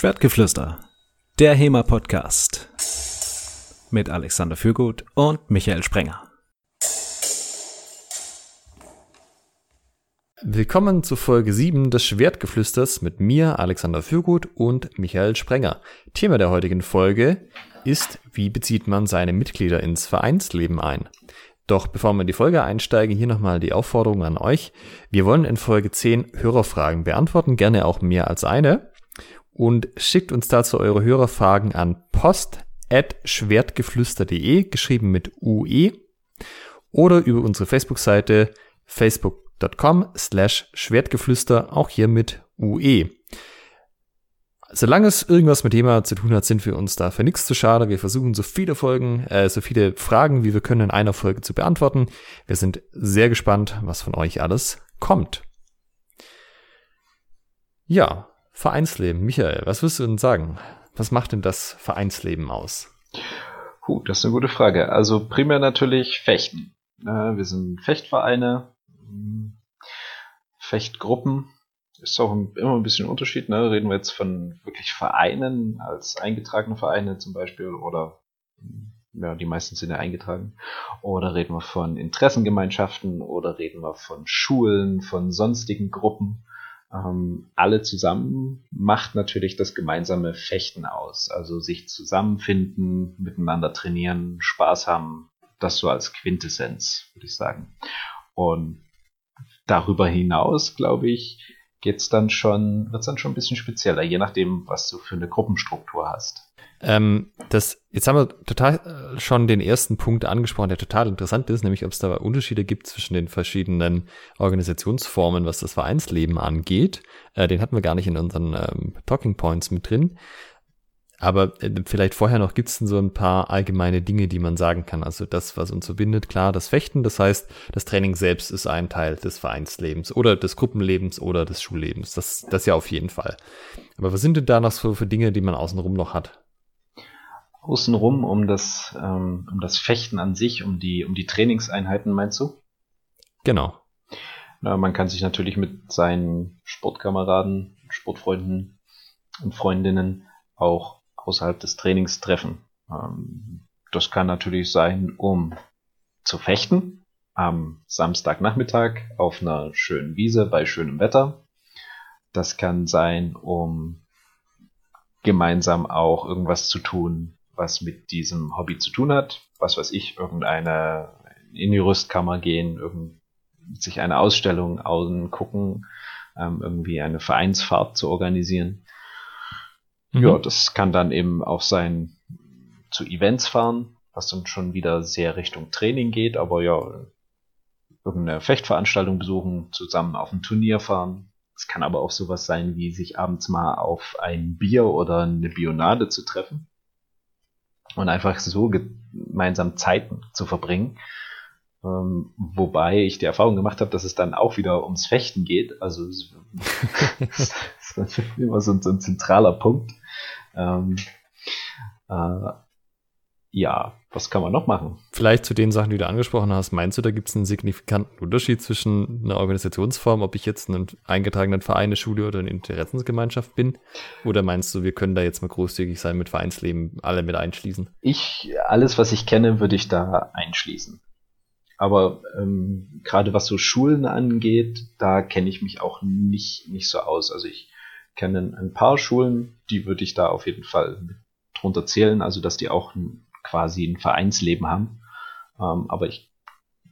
Schwertgeflüster, der HEMA-Podcast mit Alexander Fürgut und Michael Sprenger. Willkommen zu Folge 7 des Schwertgeflüsters mit mir, Alexander Fürgut und Michael Sprenger. Thema der heutigen Folge ist, wie bezieht man seine Mitglieder ins Vereinsleben ein? Doch bevor wir in die Folge einsteigen, hier nochmal die Aufforderung an euch. Wir wollen in Folge 10 Hörerfragen beantworten, gerne auch mehr als eine. Und schickt uns dazu eure Hörerfragen an post.schwertgeflüster.de, geschrieben mit UE, oder über unsere Facebook-Seite facebook.com slash Schwertgeflüster, auch hier mit UE. Solange es irgendwas mit Thema zu tun hat, sind wir uns dafür nichts zu schade. Wir versuchen so viele Folgen, äh, so viele Fragen, wie wir können in einer Folge zu beantworten. Wir sind sehr gespannt, was von euch alles kommt. Ja, Vereinsleben. Michael, was wirst du denn sagen? Was macht denn das Vereinsleben aus? Puh, das ist eine gute Frage. Also primär natürlich Fechten. Äh, wir sind Fechtvereine, Fechtgruppen, ist auch immer ein bisschen ein Unterschied. Ne? Reden wir jetzt von wirklich Vereinen als eingetragene Vereine zum Beispiel oder ja, die meisten sind ja eingetragen. Oder reden wir von Interessengemeinschaften oder reden wir von Schulen, von sonstigen Gruppen. Ähm, alle zusammen macht natürlich das gemeinsame Fechten aus. Also sich zusammenfinden, miteinander trainieren, Spaß haben. Das so als Quintessenz, würde ich sagen. Und darüber hinaus, glaube ich, geht's dann schon, wird's dann schon ein bisschen spezieller, je nachdem, was du für eine Gruppenstruktur hast. Ähm, das, jetzt haben wir total äh, schon den ersten Punkt angesprochen, der total interessant ist, nämlich ob es da Unterschiede gibt zwischen den verschiedenen Organisationsformen, was das Vereinsleben angeht. Äh, den hatten wir gar nicht in unseren ähm, Talking Points mit drin. Aber äh, vielleicht vorher noch gibt's denn so ein paar allgemeine Dinge, die man sagen kann. Also das, was uns verbindet, klar, das Fechten. Das heißt, das Training selbst ist ein Teil des Vereinslebens oder des Gruppenlebens oder des Schullebens. Das, das ja auf jeden Fall. Aber was sind denn da noch so für Dinge, die man außenrum noch hat? Außenrum um das, ähm, um das Fechten an sich, um die, um die Trainingseinheiten, meinst du? Genau. Na, man kann sich natürlich mit seinen Sportkameraden, Sportfreunden und Freundinnen auch außerhalb des Trainings treffen. Ähm, das kann natürlich sein, um zu fechten am Samstagnachmittag auf einer schönen Wiese bei schönem Wetter. Das kann sein, um gemeinsam auch irgendwas zu tun, was mit diesem Hobby zu tun hat. Was weiß ich, irgendeine in die Rüstkammer gehen, irgend, sich eine Ausstellung angucken, ähm, irgendwie eine Vereinsfahrt zu organisieren. Mhm. Ja, das kann dann eben auch sein zu Events fahren, was dann schon wieder sehr Richtung Training geht, aber ja, irgendeine Fechtveranstaltung besuchen, zusammen auf ein Turnier fahren. Es kann aber auch sowas sein, wie sich abends mal auf ein Bier oder eine Bionade zu treffen und einfach so gemeinsam Zeiten zu verbringen. Ähm, wobei ich die Erfahrung gemacht habe, dass es dann auch wieder ums Fechten geht. Also es ist immer so, so ein zentraler Punkt. Ähm, äh, ja, was kann man noch machen? Vielleicht zu den Sachen, die du angesprochen hast, meinst du, da gibt es einen signifikanten Unterschied zwischen einer Organisationsform, ob ich jetzt einen eingetragenen Verein, eine Schule oder eine Interessensgemeinschaft bin? Oder meinst du, wir können da jetzt mal großzügig sein mit Vereinsleben, alle mit einschließen? Ich, alles, was ich kenne, würde ich da einschließen. Aber ähm, gerade was so Schulen angeht, da kenne ich mich auch nicht, nicht so aus. Also ich kenne ein paar Schulen, die würde ich da auf jeden Fall drunter zählen, also dass die auch ein, quasi ein Vereinsleben haben. Ähm, aber ich,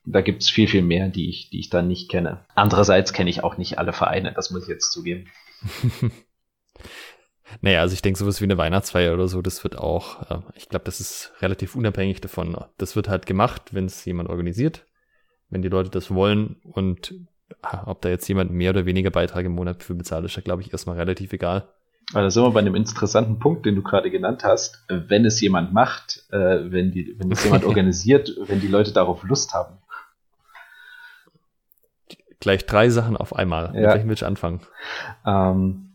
da gibt es viel, viel mehr, die ich, die ich da nicht kenne. Andererseits kenne ich auch nicht alle Vereine, das muss ich jetzt zugeben. Naja, also ich denke, sowas wie eine Weihnachtsfeier oder so, das wird auch, äh, ich glaube, das ist relativ unabhängig davon. Das wird halt gemacht, wenn es jemand organisiert, wenn die Leute das wollen und ob da jetzt jemand mehr oder weniger Beitrag im Monat für bezahlt, ist ja, glaube ich, erstmal relativ egal. Also da sind wir bei einem interessanten Punkt, den du gerade genannt hast. Wenn es jemand macht, äh, wenn, die, wenn es jemand organisiert, wenn die Leute darauf Lust haben. Gleich drei Sachen auf einmal. Ja. Mit welchem willst du anfangen? Ähm,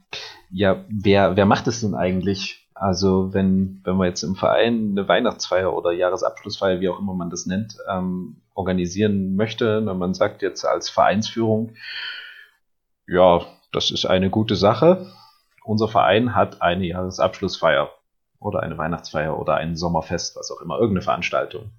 ja, wer, wer macht es denn eigentlich? Also wenn, wenn man jetzt im Verein eine Weihnachtsfeier oder Jahresabschlussfeier, wie auch immer man das nennt, ähm, organisieren möchte, wenn man sagt jetzt als Vereinsführung, ja, das ist eine gute Sache, unser Verein hat eine Jahresabschlussfeier oder eine Weihnachtsfeier oder ein Sommerfest, was auch immer, irgendeine Veranstaltung.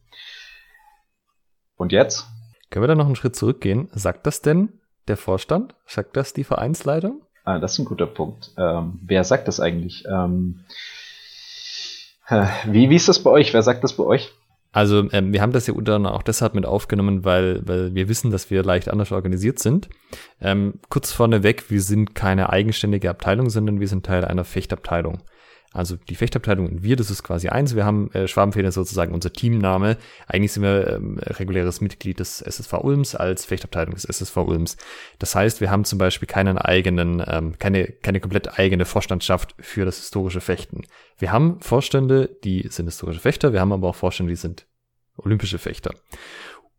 Und jetzt? Können wir da noch einen Schritt zurückgehen? Sagt das denn der Vorstand? Sagt das die Vereinsleitung? Ah, das ist ein guter Punkt. Ähm, wer sagt das eigentlich? Ähm, wie, wie ist das bei euch? Wer sagt das bei euch? Also ähm, wir haben das ja unter anderem auch deshalb mit aufgenommen, weil, weil wir wissen, dass wir leicht anders organisiert sind. Ähm, kurz vorneweg, wir sind keine eigenständige Abteilung, sondern wir sind Teil einer Fechtabteilung. Also die Fechtabteilung und wir, das ist quasi eins. Wir haben äh, Schwabenfeder sozusagen unser Teamname. Eigentlich sind wir ähm, reguläres Mitglied des SSV Ulms als Fechtabteilung des SSV Ulms. Das heißt, wir haben zum Beispiel keinen eigenen, ähm, keine, keine komplett eigene Vorstandschaft für das historische Fechten. Wir haben Vorstände, die sind historische Fechter. Wir haben aber auch Vorstände, die sind olympische Fechter.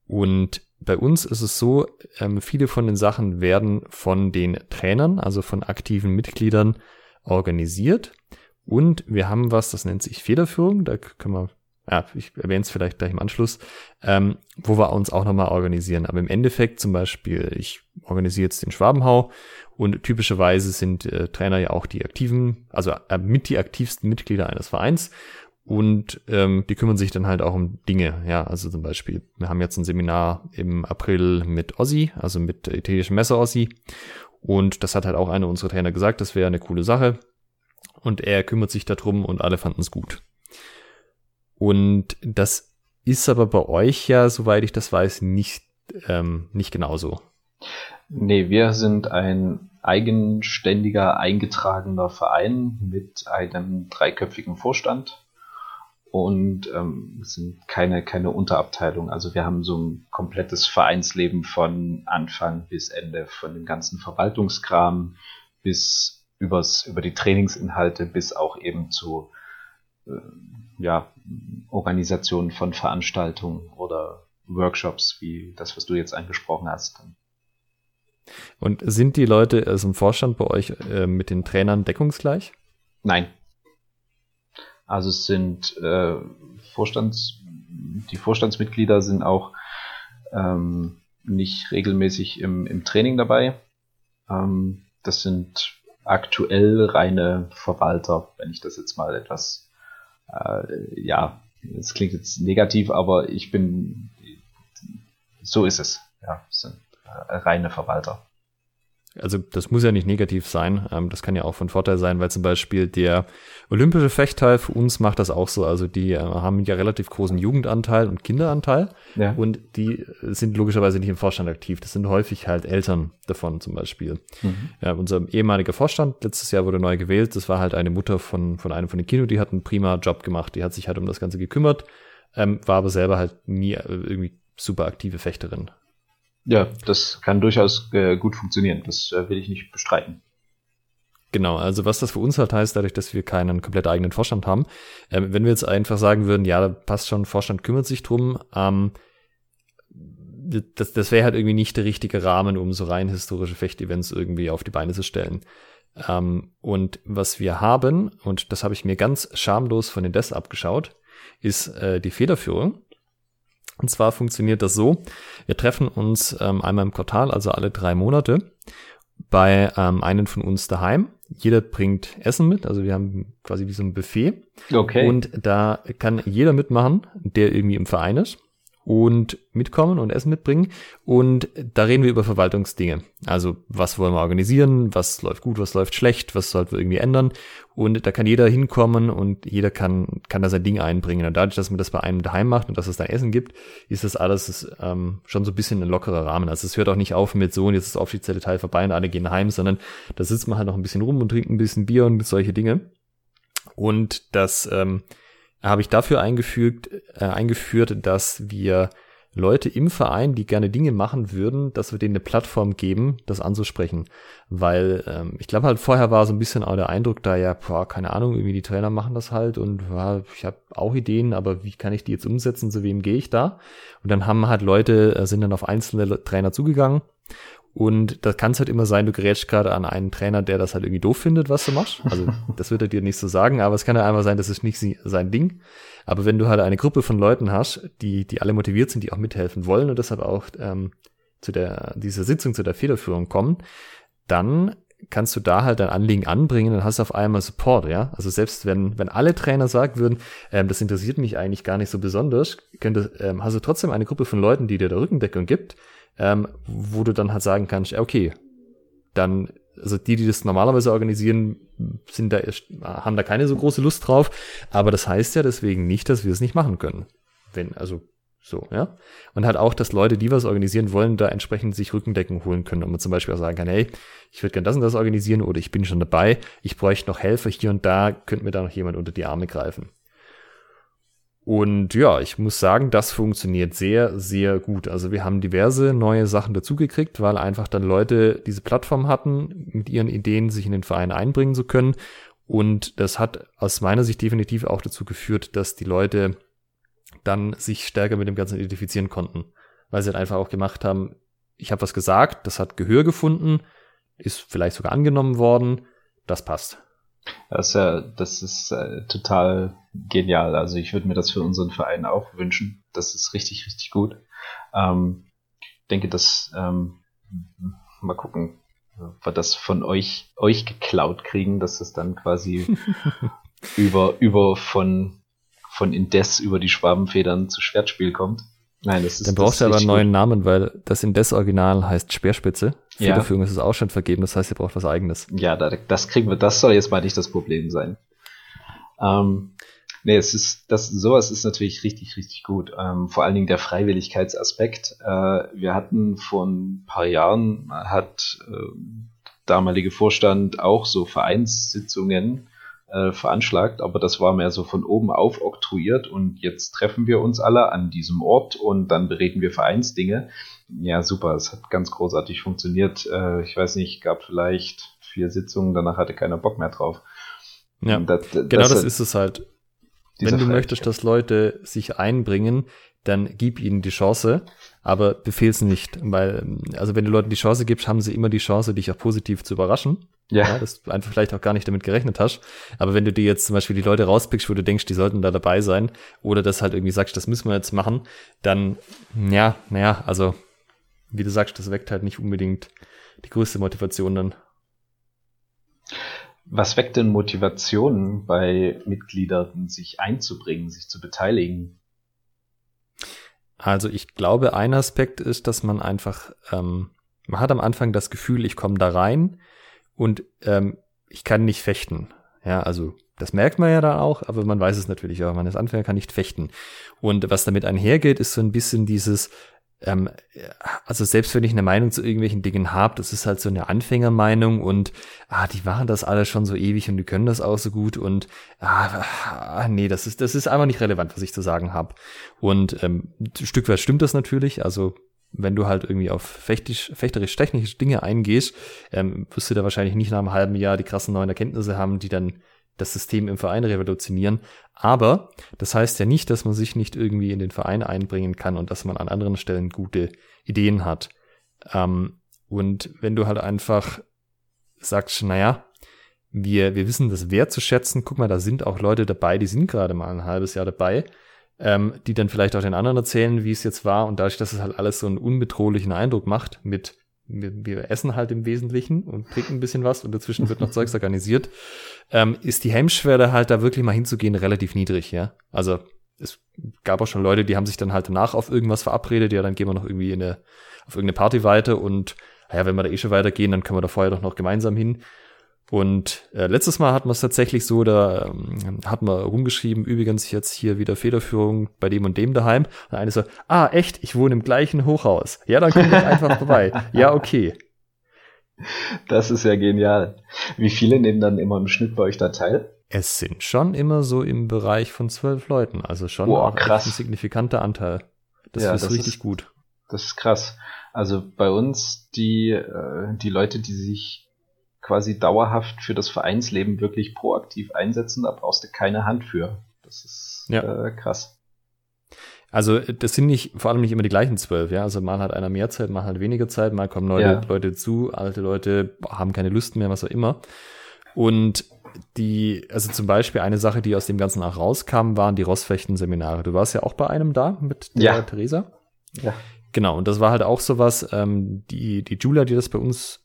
Und bei uns ist es so, ähm, viele von den Sachen werden von den Trainern, also von aktiven Mitgliedern organisiert. Und wir haben was, das nennt sich Federführung. Da können wir, ja, ich erwähne es vielleicht gleich im Anschluss, ähm, wo wir uns auch nochmal organisieren. Aber im Endeffekt zum Beispiel, ich organisiere jetzt den Schwabenhau und typischerweise sind äh, Trainer ja auch die aktiven, also äh, mit die aktivsten Mitglieder eines Vereins. Und ähm, die kümmern sich dann halt auch um Dinge, ja, also zum Beispiel, wir haben jetzt ein Seminar im April mit Ossi, also mit italienischen Messer Ossi. Und das hat halt auch einer unserer Trainer gesagt, das wäre eine coole Sache und er kümmert sich darum und alle fanden es gut. Und das ist aber bei euch ja, soweit ich das weiß, nicht, ähm, nicht genauso. Nee, wir sind ein eigenständiger, eingetragener Verein mit einem dreiköpfigen Vorstand und ähm, sind keine, keine Unterabteilung. Also wir haben so ein komplettes Vereinsleben von Anfang bis Ende, von dem ganzen Verwaltungskram bis übers, über die Trainingsinhalte bis auch eben zu äh, ja, Organisationen von Veranstaltungen oder Workshops, wie das, was du jetzt angesprochen hast. Und sind die Leute aus dem Vorstand bei euch äh, mit den Trainern deckungsgleich? Nein. Also es sind äh, Vorstands, die Vorstandsmitglieder sind auch ähm, nicht regelmäßig im, im Training dabei. Ähm, das sind aktuell reine Verwalter, wenn ich das jetzt mal etwas, äh, ja, es klingt jetzt negativ, aber ich bin, so ist es. Ja, sind äh, reine Verwalter. Also das muss ja nicht negativ sein. Ähm, das kann ja auch von Vorteil sein, weil zum Beispiel der olympische Fechtteil für uns macht das auch so. Also die äh, haben ja relativ großen Jugendanteil und Kinderanteil. Ja. Und die sind logischerweise nicht im Vorstand aktiv. Das sind häufig halt Eltern davon zum Beispiel. Mhm. Ja, unser ehemaliger Vorstand, letztes Jahr wurde neu gewählt. Das war halt eine Mutter von, von einem von den Kino, die hat einen prima Job gemacht. Die hat sich halt um das Ganze gekümmert, ähm, war aber selber halt nie äh, irgendwie super aktive Fechterin. Ja, das kann durchaus äh, gut funktionieren. Das äh, will ich nicht bestreiten. Genau, also was das für uns halt heißt, dadurch, dass wir keinen komplett eigenen Vorstand haben, äh, wenn wir jetzt einfach sagen würden, ja, passt schon, Vorstand kümmert sich drum, ähm, das, das wäre halt irgendwie nicht der richtige Rahmen, um so rein historische Fechtevents irgendwie auf die Beine zu stellen. Ähm, und was wir haben, und das habe ich mir ganz schamlos von den Des abgeschaut, ist äh, die Federführung. Und zwar funktioniert das so, wir treffen uns ähm, einmal im Quartal, also alle drei Monate, bei ähm, einem von uns daheim. Jeder bringt Essen mit, also wir haben quasi wie so ein Buffet. Okay. Und da kann jeder mitmachen, der irgendwie im Verein ist und mitkommen und Essen mitbringen. Und da reden wir über Verwaltungsdinge. Also was wollen wir organisieren, was läuft gut, was läuft schlecht, was sollten wir irgendwie ändern. Und da kann jeder hinkommen und jeder kann, kann da sein Ding einbringen. Und dadurch, dass man das bei einem daheim macht und dass es da Essen gibt, ist das alles ähm, schon so ein bisschen ein lockerer Rahmen. Also es hört auch nicht auf mit so und jetzt ist das offizielle Teil vorbei und alle gehen heim, sondern da sitzt man halt noch ein bisschen rum und trinkt ein bisschen Bier und solche Dinge. Und das ähm, habe ich dafür eingefügt, äh, eingeführt, dass wir Leute im Verein, die gerne Dinge machen würden, dass wir denen eine Plattform geben, das anzusprechen. Weil ähm, ich glaube halt vorher war so ein bisschen auch der Eindruck da, ja, boah, keine Ahnung, irgendwie die Trainer machen das halt und ja, ich habe auch Ideen, aber wie kann ich die jetzt umsetzen, zu wem gehe ich da? Und dann haben halt Leute, äh, sind dann auf einzelne Trainer zugegangen und das kann es halt immer sein, du gerätst gerade an einen Trainer, der das halt irgendwie doof findet, was du machst. Also das wird er dir nicht so sagen, aber es kann ja einmal sein, das ist nicht sein Ding. Aber wenn du halt eine Gruppe von Leuten hast, die, die alle motiviert sind, die auch mithelfen wollen und deshalb auch ähm, zu der dieser Sitzung, zu der Federführung kommen, dann kannst du da halt dein Anliegen anbringen, dann hast du auf einmal Support, ja. Also selbst wenn, wenn alle Trainer sagen würden, ähm, das interessiert mich eigentlich gar nicht so besonders, könnte, ähm, hast du trotzdem eine Gruppe von Leuten, die dir da Rückendeckung gibt, ähm, wo du dann halt sagen kannst, okay, dann, also die, die das normalerweise organisieren, sind da, haben da keine so große Lust drauf, aber das heißt ja deswegen nicht, dass wir es nicht machen können. Wenn, also so, ja. Und halt auch, dass Leute, die was organisieren wollen, da entsprechend sich Rückendecken holen können. Und man zum Beispiel auch sagen kann, hey, ich würde gerne das und das organisieren oder ich bin schon dabei, ich bräuchte noch Helfer hier und da, könnte mir da noch jemand unter die Arme greifen. Und ja, ich muss sagen, das funktioniert sehr, sehr gut. Also wir haben diverse neue Sachen dazugekriegt, weil einfach dann Leute diese Plattform hatten, mit ihren Ideen sich in den Verein einbringen zu können. Und das hat aus meiner Sicht definitiv auch dazu geführt, dass die Leute dann sich stärker mit dem Ganzen identifizieren konnten. Weil sie halt einfach auch gemacht haben, ich habe was gesagt, das hat Gehör gefunden, ist vielleicht sogar angenommen worden, das passt. Das ist ja, das ist äh, total genial. Also ich würde mir das für unseren Verein auch wünschen. Das ist richtig, richtig gut. Ähm, denke, dass ähm, mal gucken, wir das von euch euch geklaut kriegen, dass das dann quasi über über von von Indes über die Schwabenfedern zu Schwertspiel kommt. Nein, das ist. Dann brauchst du aber einen neuen gut. Namen, weil das Indes-Original heißt Speerspitze. Federführung ja. ist es auch schon vergeben, das heißt, ihr braucht was eigenes. Ja, das kriegen wir, das soll jetzt mal nicht das Problem sein. Ähm, nee, es ist, das, sowas ist natürlich richtig, richtig gut. Ähm, vor allen Dingen der Freiwilligkeitsaspekt. Äh, wir hatten vor ein paar Jahren, hat äh, damalige Vorstand auch so Vereinssitzungen äh, veranschlagt, aber das war mehr so von oben auf oktroyiert und jetzt treffen wir uns alle an diesem Ort und dann bereden wir Vereinsdinge. Ja, super, es hat ganz großartig funktioniert. Äh, ich weiß nicht, gab vielleicht vier Sitzungen, danach hatte keiner Bock mehr drauf. Ja, das, das, genau das, ist es halt. Wenn du möchtest, dass Leute sich einbringen, dann gib ihnen die Chance, aber befehl's nicht, weil, also wenn du Leuten die Chance gibst, haben sie immer die Chance, dich auch positiv zu überraschen. Ja. ja. Dass du einfach vielleicht auch gar nicht damit gerechnet hast. Aber wenn du dir jetzt zum Beispiel die Leute rauspickst, wo du denkst, die sollten da dabei sein, oder das halt irgendwie sagst, das müssen wir jetzt machen, dann, ja, naja, also, wie du sagst, das weckt halt nicht unbedingt die größte Motivation dann. Was weckt denn Motivation bei Mitgliedern, sich einzubringen, sich zu beteiligen? Also ich glaube, ein Aspekt ist, dass man einfach, ähm, man hat am Anfang das Gefühl, ich komme da rein und ähm, ich kann nicht fechten. Ja, also das merkt man ja da auch, aber man weiß es natürlich auch. Man ist Anfänger, kann nicht fechten. Und was damit einhergeht, ist so ein bisschen dieses, ähm, also selbst wenn ich eine Meinung zu irgendwelchen Dingen habe, das ist halt so eine Anfängermeinung und ah, die machen das alle schon so ewig und die können das auch so gut und ah, ah nee, das ist das ist einfach nicht relevant, was ich zu sagen habe. Und ähm, ein Stück weit stimmt das natürlich, also wenn du halt irgendwie auf fechterisch-technische Dinge eingehst, ähm, wirst du da wahrscheinlich nicht nach einem halben Jahr die krassen neuen Erkenntnisse haben, die dann das System im Verein revolutionieren. Aber das heißt ja nicht, dass man sich nicht irgendwie in den Verein einbringen kann und dass man an anderen Stellen gute Ideen hat. Ähm, und wenn du halt einfach sagst, naja, wir, wir wissen das wertzuschätzen, guck mal, da sind auch Leute dabei, die sind gerade mal ein halbes Jahr dabei, ähm, die dann vielleicht auch den anderen erzählen, wie es jetzt war und dadurch, dass es halt alles so einen unbedrohlichen Eindruck macht mit wir, wir essen halt im Wesentlichen und trinken ein bisschen was und dazwischen wird noch Zeugs organisiert, ähm, ist die Hemmschwelle halt da wirklich mal hinzugehen relativ niedrig, ja. Also es gab auch schon Leute, die haben sich dann halt danach auf irgendwas verabredet, ja, dann gehen wir noch irgendwie in eine, auf irgendeine Party weiter und naja, wenn wir da eh schon weitergehen, dann können wir da vorher doch noch gemeinsam hin. Und äh, letztes Mal hatten wir es tatsächlich so, da ähm, hatten wir rumgeschrieben, übrigens jetzt hier wieder Federführung bei dem und dem daheim. Und eine so, ah, echt, ich wohne im gleichen Hochhaus. Ja, dann kommt doch einfach vorbei. Ja, okay. Das ist ja genial. Wie viele nehmen dann immer im Schnitt bei euch da teil? Es sind schon immer so im Bereich von zwölf Leuten, also schon Boah, krass. ein signifikanter Anteil. Das ja, ist das richtig ist, gut. Das ist krass. Also bei uns die äh, die Leute, die sich quasi dauerhaft für das Vereinsleben wirklich proaktiv einsetzen, da brauchst du keine Hand für. Das ist ja. äh, krass. Also das sind nicht, vor allem nicht immer die gleichen zwölf, ja. Also mal hat einer mehr Zeit, mal hat weniger Zeit, mal kommen neue ja. Leute zu, alte Leute haben keine Lust mehr, was auch immer. Und die, also zum Beispiel eine Sache, die aus dem Ganzen auch rauskam, waren die Rossfechten-Seminare. Du warst ja auch bei einem da mit der ja. Theresa. Ja. Genau, und das war halt auch sowas, ähm, die, die Julia, die das bei uns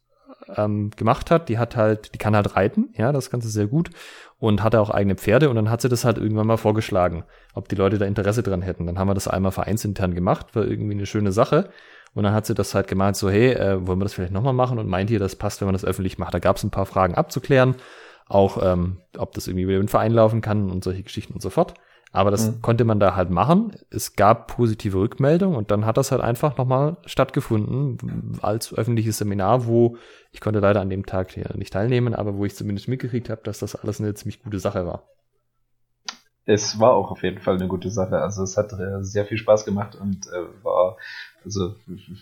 ähm, gemacht hat, die hat halt, die kann halt reiten, ja, das Ganze sehr gut und hatte auch eigene Pferde und dann hat sie das halt irgendwann mal vorgeschlagen, ob die Leute da Interesse dran hätten. Dann haben wir das einmal vereinsintern gemacht, war irgendwie eine schöne Sache. Und dann hat sie das halt gemeint, so, hey, äh, wollen wir das vielleicht nochmal machen? Und meint ihr, das passt, wenn man das öffentlich macht? Da gab es ein paar Fragen abzuklären, auch ähm, ob das irgendwie über den Verein laufen kann und solche Geschichten und so fort. Aber das mhm. konnte man da halt machen. Es gab positive Rückmeldungen und dann hat das halt einfach nochmal stattgefunden als öffentliches Seminar, wo ich konnte leider an dem Tag nicht teilnehmen, aber wo ich zumindest mitgekriegt habe, dass das alles eine ziemlich gute Sache war. Es war auch auf jeden Fall eine gute Sache. Also es hat äh, sehr viel Spaß gemacht und äh, war, also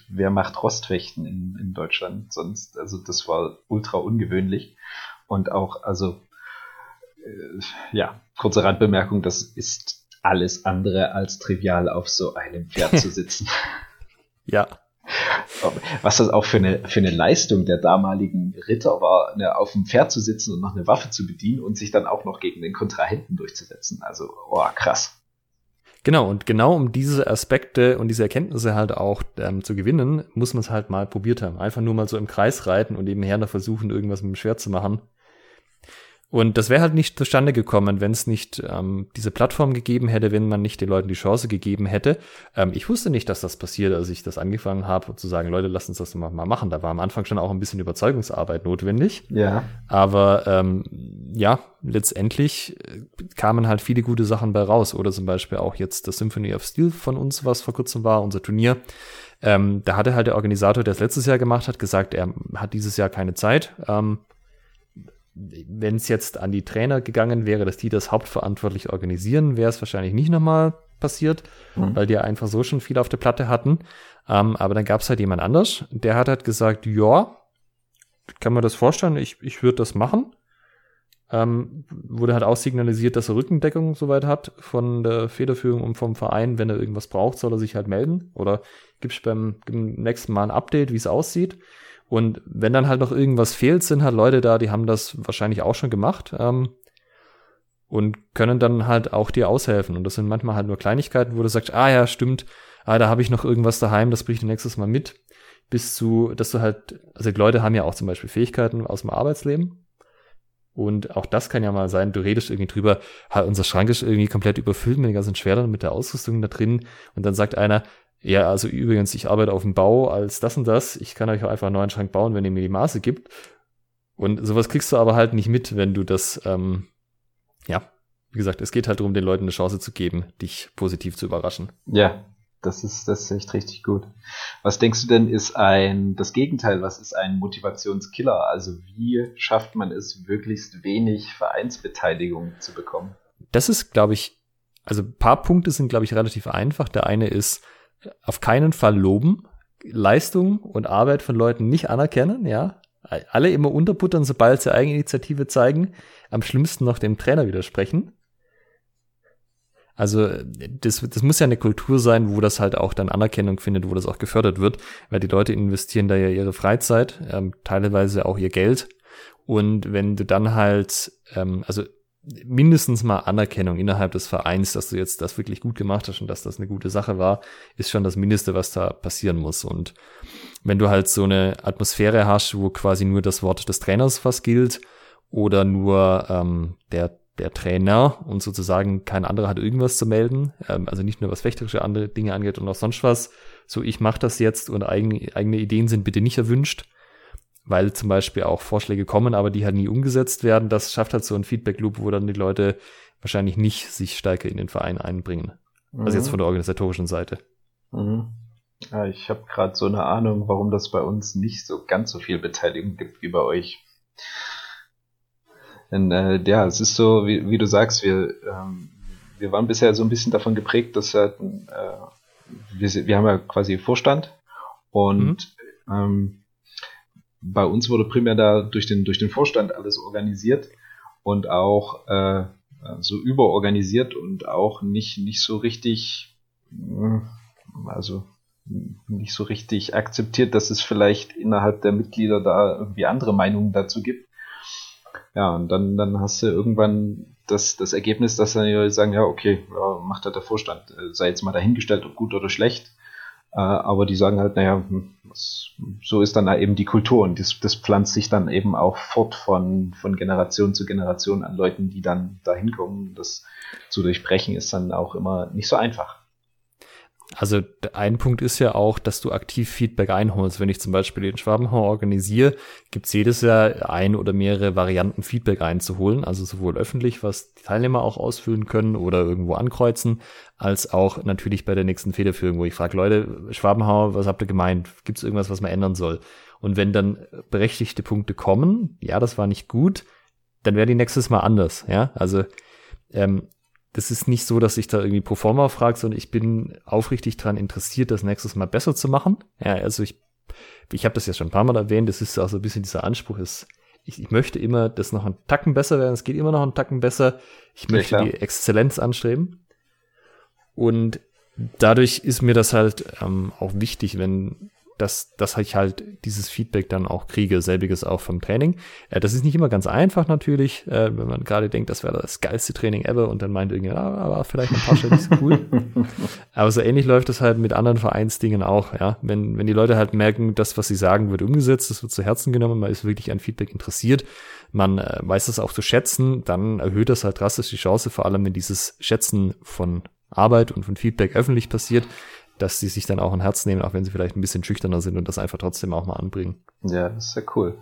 wer macht Rostfechten in, in Deutschland sonst? Also das war ultra ungewöhnlich und auch, also ja, kurze Randbemerkung, das ist alles andere als trivial, auf so einem Pferd zu sitzen. ja. Was das auch für eine, für eine Leistung der damaligen Ritter war, ne, auf dem Pferd zu sitzen und noch eine Waffe zu bedienen und sich dann auch noch gegen den Kontrahenten durchzusetzen. Also, oh, krass. Genau, und genau um diese Aspekte und diese Erkenntnisse halt auch ähm, zu gewinnen, muss man es halt mal probiert haben. Einfach nur mal so im Kreis reiten und nebenher noch versuchen, irgendwas mit dem Schwert zu machen. Und das wäre halt nicht zustande gekommen, wenn es nicht ähm, diese Plattform gegeben hätte, wenn man nicht den Leuten die Chance gegeben hätte. Ähm, ich wusste nicht, dass das passiert, als ich das angefangen habe, zu sagen, Leute, lasst uns das mal machen. Da war am Anfang schon auch ein bisschen Überzeugungsarbeit notwendig. Ja. Aber ähm, ja, letztendlich äh, kamen halt viele gute Sachen bei raus. Oder zum Beispiel auch jetzt das Symphony of Steel von uns, was vor kurzem war, unser Turnier. Ähm, da hatte halt der Organisator, der es letztes Jahr gemacht hat, gesagt, er hat dieses Jahr keine Zeit. Ähm, wenn es jetzt an die Trainer gegangen wäre, dass die das hauptverantwortlich organisieren, wäre es wahrscheinlich nicht nochmal passiert, mhm. weil die ja einfach so schon viel auf der Platte hatten. Ähm, aber dann gab es halt jemand anders, der hat halt gesagt, ja, kann man das vorstellen, ich, ich würde das machen. Ähm, wurde halt auch signalisiert, dass er Rückendeckung soweit hat von der Federführung und vom Verein. Wenn er irgendwas braucht, soll er sich halt melden. Oder gibst beim, beim nächsten Mal ein Update, wie es aussieht. Und wenn dann halt noch irgendwas fehlt, sind halt Leute da, die haben das wahrscheinlich auch schon gemacht ähm, und können dann halt auch dir aushelfen. Und das sind manchmal halt nur Kleinigkeiten, wo du sagst, ah ja, stimmt, ah, da habe ich noch irgendwas daheim, das bringe ich nächstes Mal mit. Bis zu, dass du halt, also Leute haben ja auch zum Beispiel Fähigkeiten aus dem Arbeitsleben. Und auch das kann ja mal sein, du redest irgendwie drüber, halt, unser Schrank ist irgendwie komplett überfüllt mit den ganzen Schwertern, mit der Ausrüstung da drin. Und dann sagt einer, ja, also übrigens, ich arbeite auf dem Bau als das und das. Ich kann euch auch einfach einen neuen Schrank bauen, wenn ihr mir die Maße gibt. Und sowas kriegst du aber halt nicht mit, wenn du das, ähm, ja, wie gesagt, es geht halt darum, den Leuten eine Chance zu geben, dich positiv zu überraschen. Ja, das ist, das ist echt richtig gut. Was denkst du denn, ist ein, das Gegenteil, was ist ein Motivationskiller? Also wie schafft man es, möglichst wenig Vereinsbeteiligung zu bekommen? Das ist, glaube ich, also ein paar Punkte sind, glaube ich, relativ einfach. Der eine ist, auf keinen Fall loben, Leistung und Arbeit von Leuten nicht anerkennen, ja. Alle immer unterbuttern, sobald sie Eigeninitiative zeigen, am schlimmsten noch dem Trainer widersprechen. Also das, das muss ja eine Kultur sein, wo das halt auch dann Anerkennung findet, wo das auch gefördert wird, weil die Leute investieren da ja ihre Freizeit, ähm, teilweise auch ihr Geld. Und wenn du dann halt, ähm, also mindestens mal Anerkennung innerhalb des Vereins, dass du jetzt das wirklich gut gemacht hast und dass das eine gute Sache war, ist schon das Mindeste, was da passieren muss. Und wenn du halt so eine Atmosphäre hast, wo quasi nur das Wort des Trainers was gilt oder nur ähm, der der Trainer und sozusagen kein anderer hat irgendwas zu melden, ähm, also nicht nur was fechterische andere Dinge angeht und auch sonst was, so ich mache das jetzt und eigene, eigene Ideen sind bitte nicht erwünscht, weil zum Beispiel auch Vorschläge kommen, aber die halt nie umgesetzt werden. Das schafft halt so ein Feedback-Loop, wo dann die Leute wahrscheinlich nicht sich stärker in den Verein einbringen. Mhm. Also jetzt mhm. von der organisatorischen Seite. Mhm. Ja, ich habe gerade so eine Ahnung, warum das bei uns nicht so ganz so viel Beteiligung gibt wie bei euch. Denn äh, ja, es ist so, wie, wie du sagst, wir, ähm, wir waren bisher so ein bisschen davon geprägt, dass äh, wir, wir haben ja quasi Vorstand und mhm. ähm, bei uns wurde primär da durch den, durch den Vorstand alles organisiert und auch äh, so überorganisiert und auch nicht, nicht so richtig, äh, also nicht so richtig akzeptiert, dass es vielleicht innerhalb der Mitglieder da irgendwie andere Meinungen dazu gibt. Ja, und dann, dann hast du irgendwann das, das Ergebnis, dass dann die Leute sagen, ja, okay, ja, macht halt der Vorstand, sei jetzt mal dahingestellt, ob gut oder schlecht. Äh, aber die sagen halt, naja, so ist dann eben die Kultur und das, das pflanzt sich dann eben auch fort von, von Generation zu Generation an Leuten, die dann da hinkommen. Das zu durchbrechen ist dann auch immer nicht so einfach. Also ein Punkt ist ja auch, dass du aktiv Feedback einholst. Wenn ich zum Beispiel den Schwabenhau organisiere, gibt es jedes Jahr ein oder mehrere Varianten Feedback einzuholen. Also sowohl öffentlich, was die Teilnehmer auch ausfüllen können oder irgendwo ankreuzen, als auch natürlich bei der nächsten Federführung, wo ich frage, Leute, Schwabenhau, was habt ihr gemeint? Gibt es irgendwas, was man ändern soll? Und wenn dann berechtigte Punkte kommen, ja, das war nicht gut, dann wäre die nächstes Mal anders. Ja, also ähm, das ist nicht so, dass ich da irgendwie pro forma frage, sondern ich bin aufrichtig daran interessiert, das nächstes Mal besser zu machen. Ja, also ich, ich habe das ja schon ein paar Mal erwähnt, das ist auch so ein bisschen dieser Anspruch ist, ich, ich möchte immer, dass noch ein Tacken besser werden, es geht immer noch ein Tacken besser. Ich möchte ja, die Exzellenz anstreben. Und dadurch ist mir das halt ähm, auch wichtig, wenn dass, dass ich halt dieses Feedback dann auch kriege, selbiges auch vom Training. Äh, das ist nicht immer ganz einfach natürlich, äh, wenn man gerade denkt, das wäre das geilste Training ever und dann meint irgendwie, ah, aber vielleicht ein paar nicht so cool. aber so ähnlich läuft das halt mit anderen Vereinsdingen auch, ja. Wenn, wenn die Leute halt merken, das, was sie sagen, wird umgesetzt, das wird zu Herzen genommen, man ist wirklich an Feedback interessiert, man äh, weiß das auch zu schätzen, dann erhöht das halt drastisch die Chance, vor allem wenn dieses Schätzen von Arbeit und von Feedback öffentlich passiert, dass sie sich dann auch ein Herz nehmen, auch wenn sie vielleicht ein bisschen schüchterner sind und das einfach trotzdem auch mal anbringen. Ja, das ist sehr cool.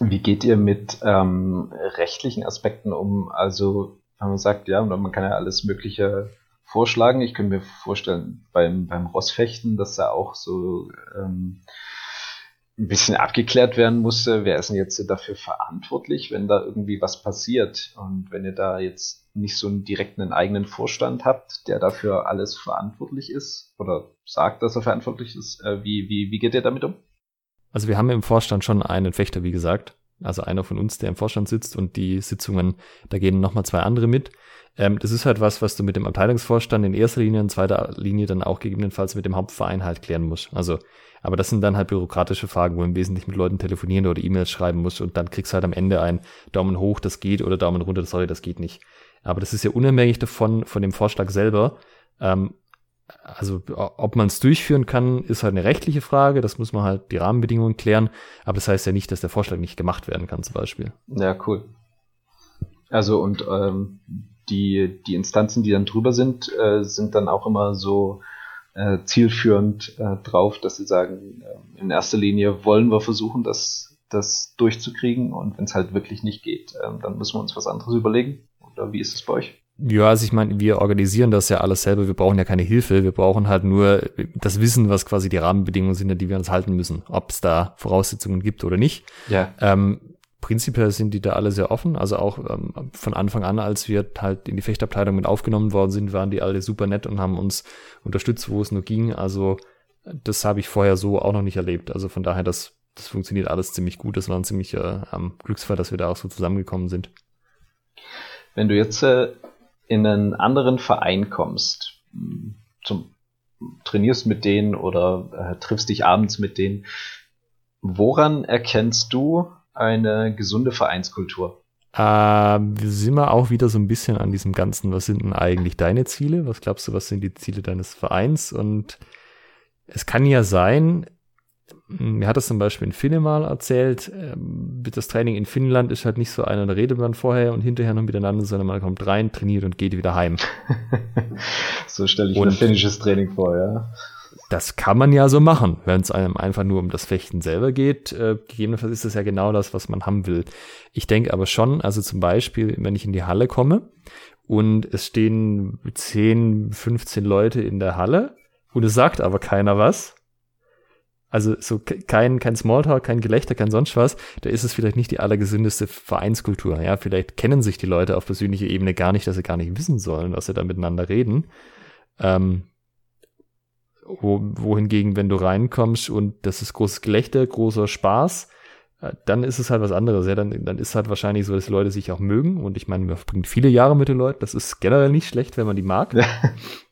Wie geht ihr mit ähm, rechtlichen Aspekten um? Also, wenn man sagt, ja, man kann ja alles Mögliche vorschlagen. Ich könnte mir vorstellen, beim, beim Rossfechten, dass da auch so ähm, ein bisschen abgeklärt werden musste, wer ist denn jetzt dafür verantwortlich, wenn da irgendwie was passiert. Und wenn ihr da jetzt nicht so einen direkten eigenen Vorstand habt, der dafür alles verantwortlich ist oder sagt, dass er verantwortlich ist, äh, wie, wie, wie geht ihr damit um? Also wir haben im Vorstand schon einen Fechter, wie gesagt. Also einer von uns, der im Vorstand sitzt und die Sitzungen, da gehen nochmal zwei andere mit. Ähm, das ist halt was, was du mit dem Abteilungsvorstand in erster Linie, in zweiter Linie dann auch gegebenenfalls mit dem Hauptverein halt klären musst. Also aber das sind dann halt bürokratische Fragen, wo im Wesentlichen mit Leuten telefonieren oder E-Mails schreiben musst und dann kriegst du halt am Ende ein Daumen hoch, das geht oder Daumen runter, sorry, das geht nicht. Aber das ist ja unabhängig davon, von dem Vorschlag selber. Ähm, also ob man es durchführen kann, ist halt eine rechtliche Frage. Das muss man halt die Rahmenbedingungen klären. Aber das heißt ja nicht, dass der Vorschlag nicht gemacht werden kann, zum Beispiel. Ja, cool. Also und ähm, die, die Instanzen, die dann drüber sind, äh, sind dann auch immer so äh, zielführend äh, drauf, dass sie sagen, äh, in erster Linie wollen wir versuchen, das, das durchzukriegen und wenn es halt wirklich nicht geht, äh, dann müssen wir uns was anderes überlegen. Oder wie ist es bei euch? Ja, also ich meine, wir organisieren das ja alles selber. Wir brauchen ja keine Hilfe. Wir brauchen halt nur das Wissen, was quasi die Rahmenbedingungen sind, an die wir uns halten müssen. Ob es da Voraussetzungen gibt oder nicht. Ja. Ähm, prinzipiell sind die da alle sehr offen. Also auch ähm, von Anfang an, als wir halt in die Fechtabteilung mit aufgenommen worden sind, waren die alle super nett und haben uns unterstützt, wo es nur ging. Also das habe ich vorher so auch noch nicht erlebt. Also von daher, das, das funktioniert alles ziemlich gut. Das war ein ziemlicher ähm, Glücksfall, dass wir da auch so zusammengekommen sind. Wenn du jetzt äh, in einen anderen Verein kommst, zum trainierst mit denen oder äh, triffst dich abends mit denen, woran erkennst du, eine gesunde Vereinskultur? Äh, wir sind wir auch wieder so ein bisschen an diesem Ganzen, was sind denn eigentlich deine Ziele? Was glaubst du, was sind die Ziele deines Vereins? Und es kann ja sein, mir hat das zum Beispiel in Finne mal erzählt, ähm, das Training in Finnland ist halt nicht so einer, da redet man vorher und hinterher noch miteinander, sondern man kommt rein, trainiert und geht wieder heim. so stelle ich und, mir finnisches Training vor, ja das kann man ja so machen, wenn es einem einfach nur um das Fechten selber geht. Äh, gegebenenfalls ist das ja genau das, was man haben will. Ich denke aber schon, also zum Beispiel, wenn ich in die Halle komme und es stehen 10, 15 Leute in der Halle und es sagt aber keiner was, also so kein, kein Smalltalk, kein Gelächter, kein sonst was, da ist es vielleicht nicht die allergesündeste Vereinskultur. Ja, vielleicht kennen sich die Leute auf persönlicher Ebene gar nicht, dass sie gar nicht wissen sollen, was sie da miteinander reden. Ähm, wo, wohingegen, wenn du reinkommst und das ist großes Gelächter, großer Spaß, äh, dann ist es halt was anderes. Ja, dann, dann ist halt wahrscheinlich so, dass die Leute sich auch mögen. Und ich meine, man verbringt viele Jahre mit den Leuten. Das ist generell nicht schlecht, wenn man die mag.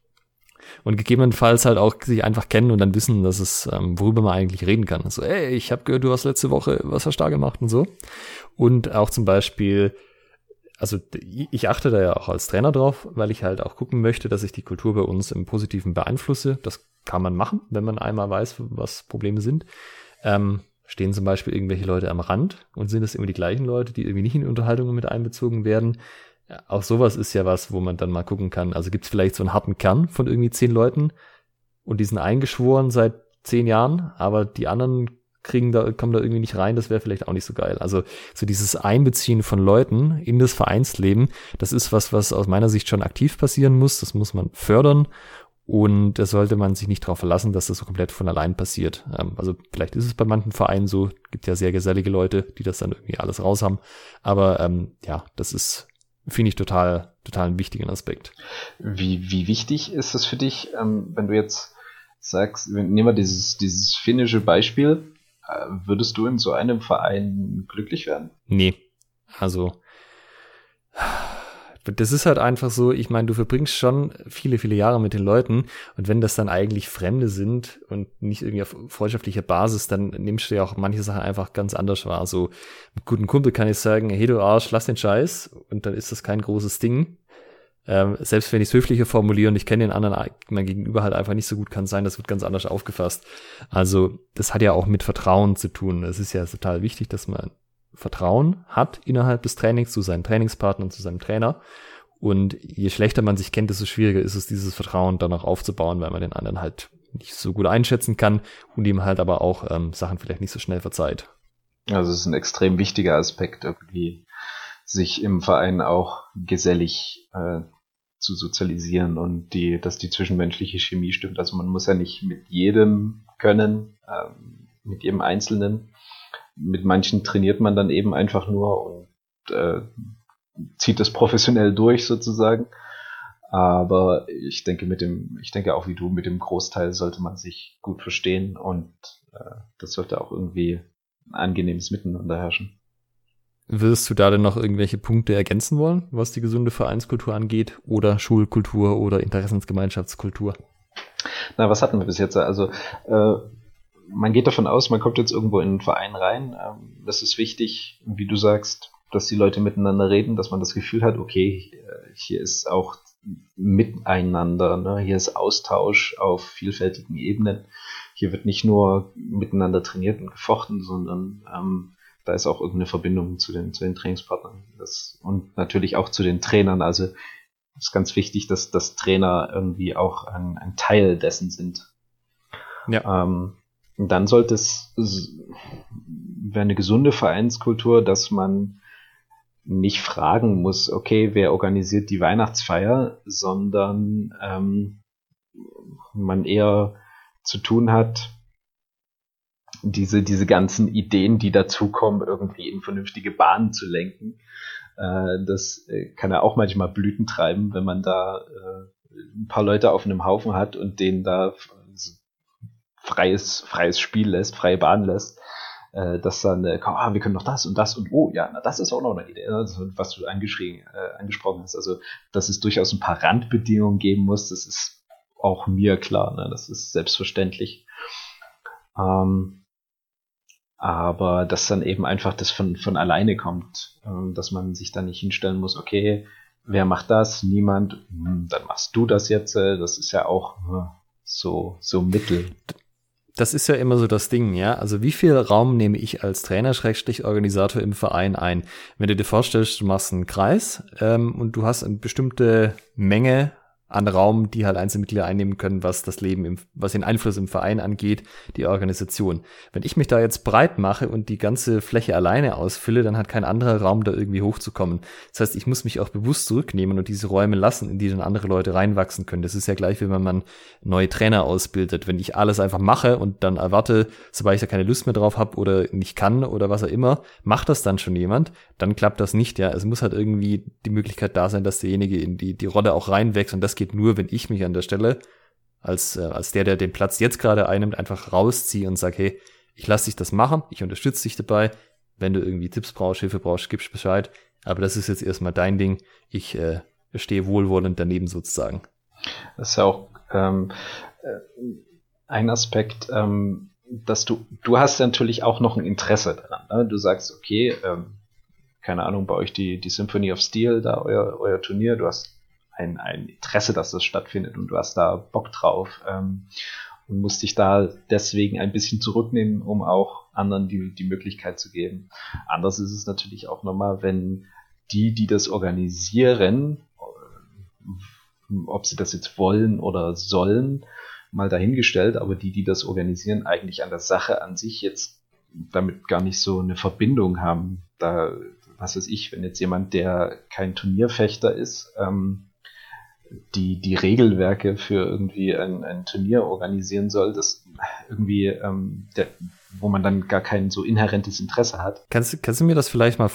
und gegebenenfalls halt auch sich einfach kennen und dann wissen, dass es, ähm, worüber man eigentlich reden kann. So, ey, ich habe gehört, du hast letzte Woche was hast da gemacht und so. Und auch zum Beispiel, also ich achte da ja auch als Trainer drauf, weil ich halt auch gucken möchte, dass ich die Kultur bei uns im Positiven beeinflusse. Das kann man machen, wenn man einmal weiß, was Probleme sind. Ähm, stehen zum Beispiel irgendwelche Leute am Rand und sind es immer die gleichen Leute, die irgendwie nicht in Unterhaltungen mit einbezogen werden. Auch sowas ist ja was, wo man dann mal gucken kann. Also gibt es vielleicht so einen harten Kern von irgendwie zehn Leuten und die sind eingeschworen seit zehn Jahren, aber die anderen kriegen da, kommen da irgendwie nicht rein, das wäre vielleicht auch nicht so geil. Also so dieses Einbeziehen von Leuten in das Vereinsleben, das ist was, was aus meiner Sicht schon aktiv passieren muss. Das muss man fördern und da sollte man sich nicht darauf verlassen, dass das so komplett von allein passiert. Ähm, also vielleicht ist es bei manchen Vereinen so, gibt ja sehr gesellige Leute, die das dann irgendwie alles raus haben. Aber ähm, ja, das ist, finde ich, total, total einen wichtigen Aspekt. Wie, wie wichtig ist es für dich, ähm, wenn du jetzt sagst, nehmen wir dieses, dieses finnische Beispiel, äh, würdest du in so einem Verein glücklich werden? Nee. Also, das ist halt einfach so, ich meine, du verbringst schon viele, viele Jahre mit den Leuten und wenn das dann eigentlich Fremde sind und nicht irgendwie auf freundschaftlicher Basis, dann nimmst du ja auch manche Sachen einfach ganz anders wahr. So, mit guten Kumpel kann ich sagen, hey du Arsch, lass den Scheiß und dann ist das kein großes Ding. Ähm, selbst wenn ich es höflicher formuliere und ich kenne den anderen mein Gegenüber halt einfach nicht so gut, kann sein, das wird ganz anders aufgefasst. Also das hat ja auch mit Vertrauen zu tun. Es ist ja total wichtig, dass man Vertrauen hat innerhalb des Trainings zu seinen Trainingspartnern, zu seinem Trainer. Und je schlechter man sich kennt, desto schwieriger ist es, dieses Vertrauen dann auch aufzubauen, weil man den anderen halt nicht so gut einschätzen kann und ihm halt aber auch ähm, Sachen vielleicht nicht so schnell verzeiht. Also es ist ein extrem wichtiger Aspekt, irgendwie sich im Verein auch gesellig äh, zu sozialisieren und die, dass die zwischenmenschliche Chemie stimmt. Also man muss ja nicht mit jedem können, ähm, mit jedem Einzelnen. Mit manchen trainiert man dann eben einfach nur und äh, zieht das professionell durch sozusagen. Aber ich denke mit dem, ich denke auch wie du, mit dem Großteil sollte man sich gut verstehen und äh, das sollte auch irgendwie ein angenehmes Miteinander herrschen. Würdest du da denn noch irgendwelche Punkte ergänzen wollen, was die gesunde Vereinskultur angeht oder Schulkultur oder Interessensgemeinschaftskultur? Na, was hatten wir bis jetzt? Also äh, man geht davon aus, man kommt jetzt irgendwo in einen Verein rein. Ähm, das ist wichtig, wie du sagst, dass die Leute miteinander reden, dass man das Gefühl hat, okay, hier ist auch miteinander, ne? hier ist Austausch auf vielfältigen Ebenen. Hier wird nicht nur miteinander trainiert und gefochten, sondern ähm, da ist auch irgendeine Verbindung zu den, zu den Trainingspartnern. Das, und natürlich auch zu den Trainern. Also ist ganz wichtig, dass, dass Trainer irgendwie auch ein, ein Teil dessen sind. Ja. Ähm, dann sollte es wäre eine gesunde Vereinskultur, dass man nicht fragen muss, okay, wer organisiert die Weihnachtsfeier, sondern ähm, man eher zu tun hat, diese, diese ganzen Ideen, die dazukommen, irgendwie in vernünftige Bahnen zu lenken. Äh, das äh, kann ja auch manchmal Blüten treiben, wenn man da äh, ein paar Leute auf einem Haufen hat und denen da freies, freies Spiel lässt, freie Bahn lässt. Äh, dass dann, äh, ah, wir können noch das und das und oh, ja, na, das ist auch noch eine Idee, also, was du äh, angesprochen hast. Also, dass es durchaus ein paar Randbedingungen geben muss, das ist auch mir klar, ne? das ist selbstverständlich. Ähm, aber dass dann eben einfach das von, von alleine kommt, ähm, dass man sich da nicht hinstellen muss, okay, wer macht das? Niemand, hm, dann machst du das jetzt, äh, das ist ja auch äh, so, so Mittel. Das ist ja immer so das Ding, ja. Also wie viel Raum nehme ich als Trainer, Schrägstrich Organisator im Verein ein? Wenn du dir vorstellst, du machst einen Kreis ähm, und du hast eine bestimmte Menge an Raum, die halt Einzelmitglieder einnehmen können, was das Leben, im, was den Einfluss im Verein angeht, die Organisation. Wenn ich mich da jetzt breit mache und die ganze Fläche alleine ausfülle, dann hat kein anderer Raum, da irgendwie hochzukommen. Das heißt, ich muss mich auch bewusst zurücknehmen und diese Räume lassen, in die dann andere Leute reinwachsen können. Das ist ja gleich, wie wenn man neue Trainer ausbildet. Wenn ich alles einfach mache und dann erwarte, sobald ich da keine Lust mehr drauf habe oder nicht kann oder was auch immer, macht das dann schon jemand, dann klappt das nicht, ja. Es muss halt irgendwie die Möglichkeit da sein, dass derjenige in die, die Rolle auch reinwächst und das geht geht nur, wenn ich mich an der Stelle als, äh, als der, der den Platz jetzt gerade einnimmt, einfach rausziehe und sage, hey, ich lasse dich das machen, ich unterstütze dich dabei. Wenn du irgendwie Tipps brauchst, Hilfe brauchst, gibst Bescheid. Aber das ist jetzt erstmal dein Ding. Ich äh, stehe wohlwollend daneben sozusagen. Das ist ja auch ähm, äh, ein Aspekt, ähm, dass du, du hast natürlich auch noch ein Interesse daran. Ne? Du sagst, okay, ähm, keine Ahnung, bei euch die, die Symphony of Steel, da euer, euer Turnier, du hast ein, ein Interesse, dass das stattfindet und du hast da Bock drauf. Ähm, und musst dich da deswegen ein bisschen zurücknehmen, um auch anderen die, die Möglichkeit zu geben. Anders ist es natürlich auch nochmal, wenn die, die das organisieren, ob sie das jetzt wollen oder sollen, mal dahingestellt, aber die, die das organisieren, eigentlich an der Sache an sich jetzt damit gar nicht so eine Verbindung haben. Da, was weiß ich, wenn jetzt jemand, der kein Turnierfechter ist, ähm, die, die Regelwerke für irgendwie ein, ein Turnier organisieren soll, das irgendwie, ähm, der, wo man dann gar kein so inhärentes Interesse hat. Kannst, kannst du mir das vielleicht mal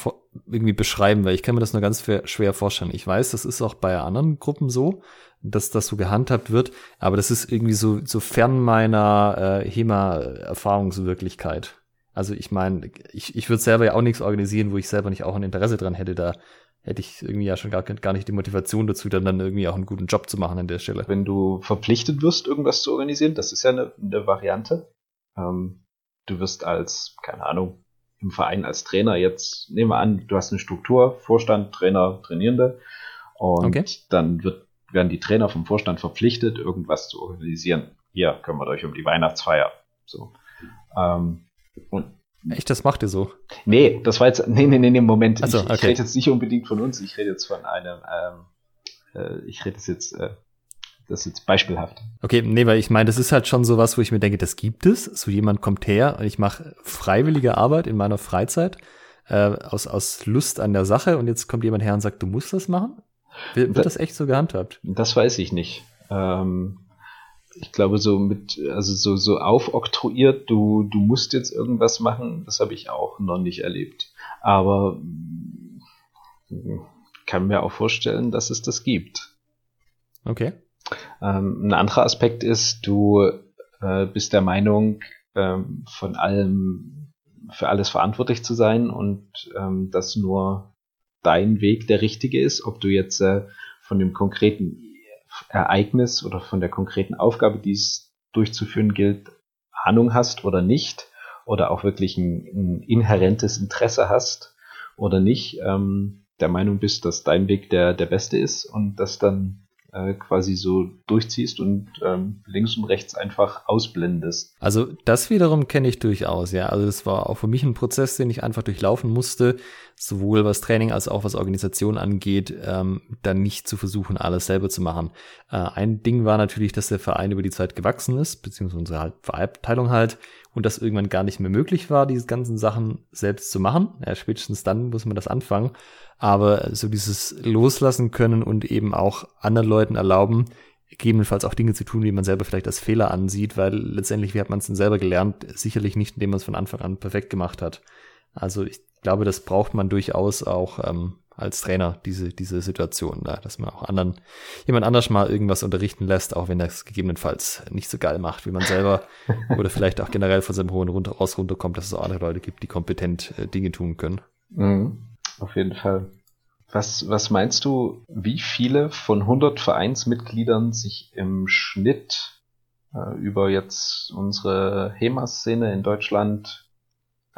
irgendwie beschreiben, weil ich kann mir das nur ganz schwer, schwer vorstellen. Ich weiß, das ist auch bei anderen Gruppen so, dass das so gehandhabt wird, aber das ist irgendwie so, so fern meiner äh, HEMA-Erfahrungswirklichkeit. Also ich meine, ich, ich würde selber ja auch nichts organisieren, wo ich selber nicht auch ein Interesse dran hätte. Da hätte ich irgendwie ja schon gar, gar nicht die Motivation dazu, dann, dann irgendwie auch einen guten Job zu machen an der Stelle. Wenn du verpflichtet wirst, irgendwas zu organisieren, das ist ja eine, eine Variante. Ähm, du wirst als, keine Ahnung, im Verein als Trainer jetzt, nehmen wir an, du hast eine Struktur, Vorstand, Trainer, Trainierende. Und okay. dann wird, werden die Trainer vom Vorstand verpflichtet, irgendwas zu organisieren. Hier kümmert euch um die Weihnachtsfeier. So. Ähm, und Echt, das macht ihr so? Nee, das war jetzt, nee, nee, nee, nee Moment. So, okay. ich, rede jetzt nicht unbedingt von uns, ich rede jetzt von einem, ähm, äh, ich rede jetzt, äh, das ist jetzt beispielhaft. Okay, nee, weil ich meine, das ist halt schon so was, wo ich mir denke, das gibt es. So jemand kommt her und ich mache freiwillige Arbeit in meiner Freizeit äh, aus, aus Lust an der Sache und jetzt kommt jemand her und sagt, du musst das machen? Wird, wird das, das echt so gehandhabt? Das weiß ich nicht. Ähm, ich glaube, so mit, also so, so aufoktroyiert, du, du musst jetzt irgendwas machen, das habe ich auch noch nicht erlebt. Aber mm, kann mir auch vorstellen, dass es das gibt. Okay. Ähm, ein anderer Aspekt ist, du äh, bist der Meinung, ähm, von allem, für alles verantwortlich zu sein und ähm, dass nur dein Weg der richtige ist, ob du jetzt äh, von dem konkreten Ereignis oder von der konkreten Aufgabe, die es durchzuführen gilt, Ahnung hast oder nicht, oder auch wirklich ein, ein inhärentes Interesse hast oder nicht, ähm, der Meinung bist, dass dein Weg der, der beste ist und das dann äh, quasi so durchziehst und ähm, links und rechts einfach ausblendest. Also das wiederum kenne ich durchaus, ja. Also es war auch für mich ein Prozess, den ich einfach durchlaufen musste, sowohl was Training als auch was Organisation angeht, ähm, dann nicht zu versuchen, alles selber zu machen. Äh, ein Ding war natürlich, dass der Verein über die Zeit gewachsen ist, beziehungsweise unsere halt Verabteilung halt, und das irgendwann gar nicht mehr möglich war, diese ganzen Sachen selbst zu machen. Ja, spätestens dann muss man das anfangen. Aber so dieses Loslassen können und eben auch anderen Leuten erlauben, gegebenenfalls auch Dinge zu tun, die man selber vielleicht als Fehler ansieht, weil letztendlich, wie hat man es denn selber gelernt? Sicherlich nicht, indem man es von Anfang an perfekt gemacht hat. Also ich glaube, das braucht man durchaus auch ähm, als Trainer, diese, diese Situation, da, dass man auch anderen, jemand anders mal irgendwas unterrichten lässt, auch wenn das gegebenenfalls nicht so geil macht, wie man selber, oder vielleicht auch generell von seinem hohen runter, raus runterkommt, dass es auch andere Leute gibt, die kompetent äh, Dinge tun können. Mhm, auf jeden Fall. Was, was meinst du, wie viele von 100 Vereinsmitgliedern sich im Schnitt äh, über jetzt unsere HEMA-Szene in Deutschland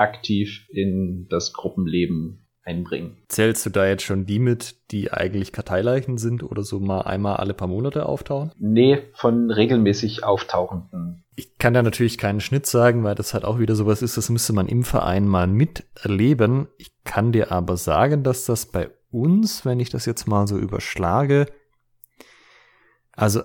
aktiv in das Gruppenleben einbringen. Zählst du da jetzt schon die mit, die eigentlich Karteileichen sind oder so mal einmal alle paar Monate auftauchen? Nee, von regelmäßig auftauchenden. Ich kann da natürlich keinen Schnitt sagen, weil das halt auch wieder sowas ist, das müsste man im Verein mal miterleben. Ich kann dir aber sagen, dass das bei uns, wenn ich das jetzt mal so überschlage, also,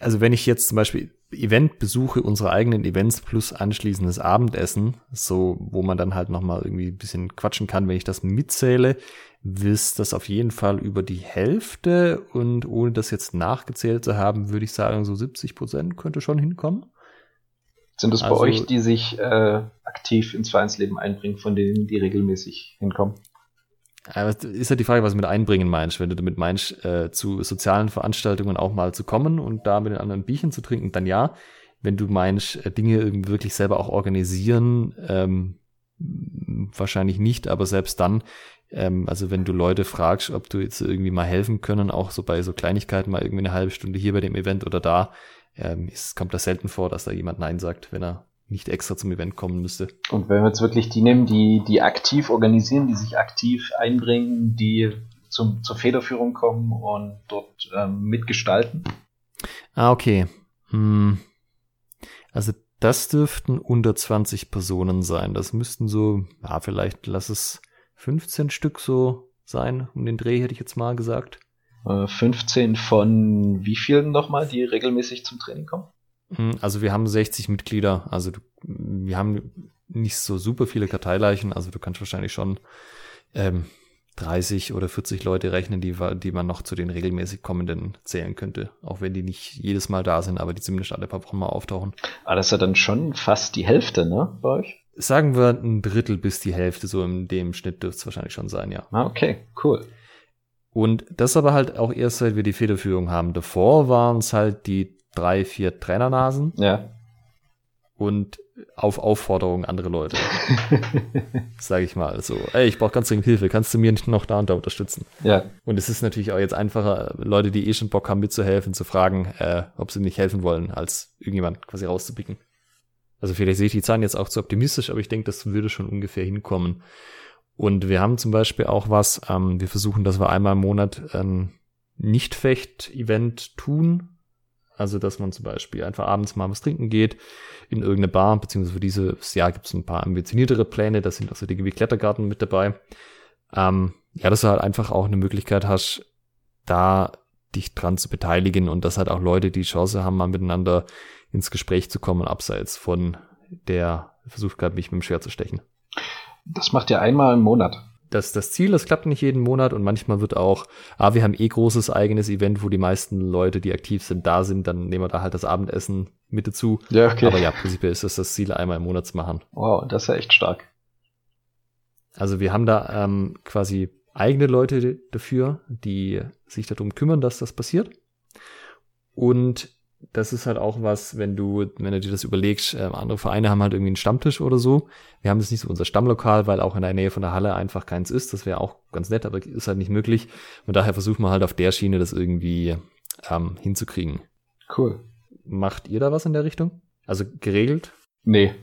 also wenn ich jetzt zum Beispiel Eventbesuche unserer eigenen Events plus anschließendes Abendessen, so wo man dann halt nochmal irgendwie ein bisschen quatschen kann, wenn ich das mitzähle, wisst das auf jeden Fall über die Hälfte und ohne das jetzt nachgezählt zu haben, würde ich sagen, so 70 Prozent könnte schon hinkommen. Sind das also, bei euch, die sich äh, aktiv ins Vereinsleben einbringen, von denen die regelmäßig hinkommen? Ist ja halt die Frage, was du mit einbringen meinst. Wenn du damit meinst, äh, zu sozialen Veranstaltungen auch mal zu kommen und da mit den anderen Bierchen zu trinken, dann ja. Wenn du meinst, äh, Dinge wirklich selber auch organisieren, ähm, wahrscheinlich nicht, aber selbst dann, ähm, also wenn du Leute fragst, ob du jetzt irgendwie mal helfen können, auch so bei so Kleinigkeiten mal irgendwie eine halbe Stunde hier bei dem Event oder da, ähm, es kommt das selten vor, dass da jemand Nein sagt, wenn er nicht extra zum Event kommen müsste. Und wenn wir jetzt wirklich die nehmen, die, die aktiv organisieren, die sich aktiv einbringen, die zum, zur Federführung kommen und dort ähm, mitgestalten? Ah, okay. Hm. Also das dürften unter 20 Personen sein. Das müssten so, ja, vielleicht lass es 15 Stück so sein. Um den Dreh hätte ich jetzt mal gesagt. 15 äh, von wie vielen nochmal, die regelmäßig zum Training kommen? Hm, also wir haben 60 Mitglieder. Also wir haben nicht so super viele Karteileichen. Also du kannst wahrscheinlich schon ähm, 30 oder 40 Leute rechnen, die, die man noch zu den regelmäßig kommenden zählen könnte. Auch wenn die nicht jedes Mal da sind, aber die zumindest alle paar Wochen mal auftauchen. Aber ah, das ist ja dann schon fast die Hälfte, ne, bei euch? Sagen wir ein Drittel bis die Hälfte, so in dem Schnitt dürfte es wahrscheinlich schon sein, ja. Ah, okay, cool. Und das aber halt auch erst, seit wir die Federführung haben. Davor waren es halt die drei, vier Trainernasen. Ja. Und auf Aufforderung andere Leute. Sage ich mal so. Ey, ich brauche ganz dringend Hilfe. Kannst du mir nicht noch da und da unterstützen? Ja. Und es ist natürlich auch jetzt einfacher, Leute, die eh schon Bock haben mitzuhelfen, zu fragen, äh, ob sie nicht helfen wollen, als irgendjemand quasi rauszupicken. Also vielleicht sehe ich die Zahlen jetzt auch zu optimistisch, aber ich denke, das würde schon ungefähr hinkommen. Und wir haben zum Beispiel auch was, ähm, wir versuchen, dass wir einmal im Monat ein Nicht-Fecht-Event tun. Also, dass man zum Beispiel einfach abends mal was trinken geht in irgendeine Bar, beziehungsweise für dieses Jahr gibt es ein paar ambitioniertere Pläne, da sind auch so Dinge wie Klettergarten mit dabei. Ähm, ja, dass du halt einfach auch eine Möglichkeit hast, da dich dran zu beteiligen und dass halt auch Leute die Chance haben, mal miteinander ins Gespräch zu kommen, abseits von der Versuch gehabt, mich mit dem Schwert zu stechen. Das macht ihr einmal im Monat. Das, das Ziel, das klappt nicht jeden Monat und manchmal wird auch, ah, wir haben eh großes eigenes Event, wo die meisten Leute, die aktiv sind, da sind, dann nehmen wir da halt das Abendessen mit dazu. Ja, okay. Aber ja, prinzipiell ist das das Ziel, einmal im Monat zu machen. Wow, das ist ja echt stark. Also wir haben da ähm, quasi eigene Leute dafür, die sich darum kümmern, dass das passiert. Und das ist halt auch was, wenn du, wenn du dir das überlegst, äh, andere Vereine haben halt irgendwie einen Stammtisch oder so. Wir haben das nicht so unser Stammlokal, weil auch in der Nähe von der Halle einfach keins ist. Das wäre auch ganz nett, aber ist halt nicht möglich. Und daher versuchen wir halt auf der Schiene das irgendwie ähm, hinzukriegen. Cool. Macht ihr da was in der Richtung? Also geregelt? Nee,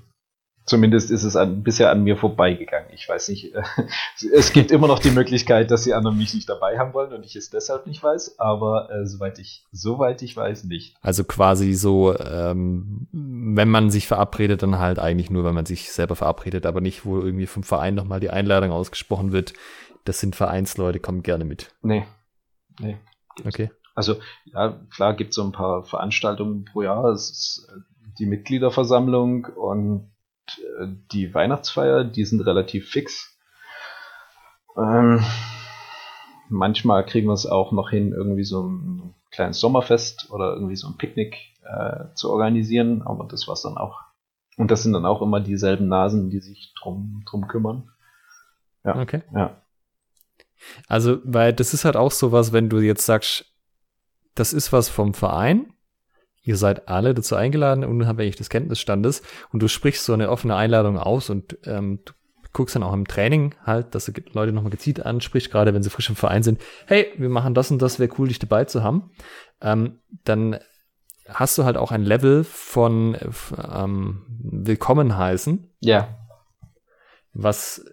Zumindest ist es an, bisher an mir vorbeigegangen. Ich weiß nicht. Äh, es gibt immer noch die Möglichkeit, dass die anderen mich nicht dabei haben wollen und ich es deshalb nicht weiß, aber äh, soweit ich soweit ich weiß nicht. Also quasi so, ähm, wenn man sich verabredet, dann halt eigentlich nur, wenn man sich selber verabredet, aber nicht, wo irgendwie vom Verein nochmal die Einladung ausgesprochen wird. Das sind Vereinsleute, kommen gerne mit. Nee. Nee. Okay. Also, ja, klar gibt es so ein paar Veranstaltungen pro Jahr. Es ist äh, die Mitgliederversammlung und die Weihnachtsfeier, die sind relativ fix. Ähm, manchmal kriegen wir es auch noch hin, irgendwie so ein kleines Sommerfest oder irgendwie so ein Picknick äh, zu organisieren, aber das war's dann auch. Und das sind dann auch immer dieselben Nasen, die sich drum, drum kümmern. Ja. Okay. Ja. Also, weil das ist halt auch sowas, wenn du jetzt sagst, das ist was vom Verein, ihr seid alle dazu eingeladen, unabhängig des Kenntnisstandes, und du sprichst so eine offene Einladung aus und ähm, du guckst dann auch im Training halt, dass du Leute nochmal gezielt ansprichst, gerade wenn sie frisch im Verein sind, hey, wir machen das und das, wäre cool, dich dabei zu haben, ähm, dann hast du halt auch ein Level von ähm, Willkommen heißen. Ja. Was,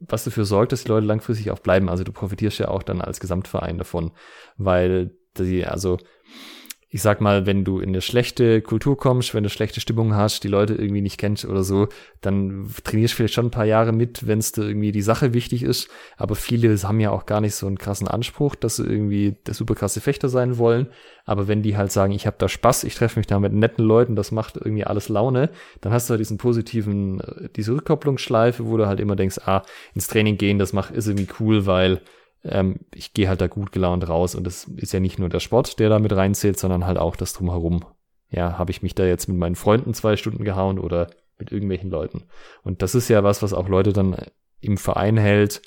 was dafür sorgt, dass die Leute langfristig auch bleiben. Also du profitierst ja auch dann als Gesamtverein davon, weil die, also ich sag mal, wenn du in eine schlechte Kultur kommst, wenn du schlechte Stimmung hast, die Leute irgendwie nicht kennst oder so, dann trainierst du vielleicht schon ein paar Jahre mit, wenn es dir irgendwie die Sache wichtig ist. Aber viele haben ja auch gar nicht so einen krassen Anspruch, dass sie irgendwie der super krasse Fechter sein wollen. Aber wenn die halt sagen, ich habe da Spaß, ich treffe mich da mit netten Leuten, das macht irgendwie alles Laune, dann hast du halt diesen positiven, äh, diese Rückkopplungsschleife, wo du halt immer denkst, ah, ins Training gehen, das macht, ist irgendwie cool, weil ähm, ich gehe halt da gut gelaunt raus und es ist ja nicht nur der Sport, der da mit reinzählt, sondern halt auch das drumherum. Ja, habe ich mich da jetzt mit meinen Freunden zwei Stunden gehauen oder mit irgendwelchen Leuten. Und das ist ja was, was auch Leute dann im Verein hält,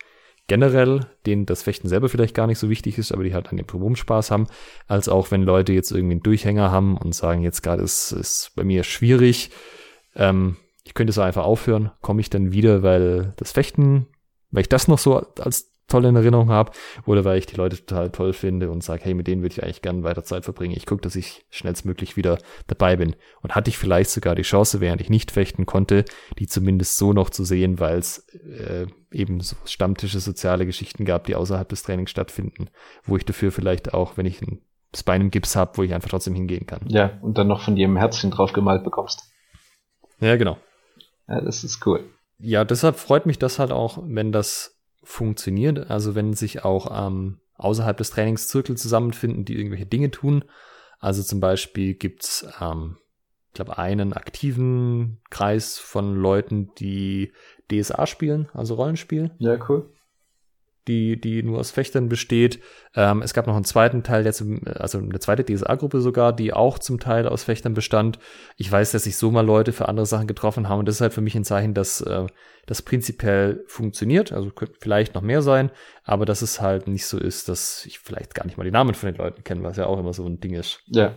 generell, denen das Fechten selber vielleicht gar nicht so wichtig ist, aber die halt an dem Drumherum Spaß haben, als auch wenn Leute jetzt irgendwie einen Durchhänger haben und sagen, jetzt gerade ist es bei mir schwierig, ähm, ich könnte so einfach aufhören, komme ich dann wieder, weil das Fechten, weil ich das noch so als toll in Erinnerung habe oder weil ich die Leute total toll finde und sage, hey, mit denen würde ich eigentlich gerne weiter Zeit verbringen. Ich gucke, dass ich schnellstmöglich wieder dabei bin. Und hatte ich vielleicht sogar die Chance, während ich nicht fechten konnte, die zumindest so noch zu sehen, weil es äh, eben so Stammtische, soziale Geschichten gab, die außerhalb des Trainings stattfinden, wo ich dafür vielleicht auch, wenn ich ein Bein im Gips habe, wo ich einfach trotzdem hingehen kann. Ja, und dann noch von jedem Herzchen drauf gemalt bekommst. Ja, genau. Ja, das ist cool. Ja, deshalb freut mich das halt auch, wenn das funktioniert. Also wenn sich auch ähm, außerhalb des Trainingszirkels zusammenfinden, die irgendwelche Dinge tun. Also zum Beispiel gibt's ähm, ich glaube, einen aktiven Kreis von Leuten, die DSA spielen, also Rollenspiel. Ja, cool. Die, die nur aus Fechtern besteht. Ähm, es gab noch einen zweiten Teil, der zum, also eine zweite DSA-Gruppe sogar, die auch zum Teil aus Fechtern bestand. Ich weiß, dass sich so mal Leute für andere Sachen getroffen haben und das ist halt für mich ein Zeichen, dass äh, das prinzipiell funktioniert. Also könnte vielleicht noch mehr sein, aber dass es halt nicht so ist, dass ich vielleicht gar nicht mal die Namen von den Leuten kenne, was ja auch immer so ein Ding ist. Ja,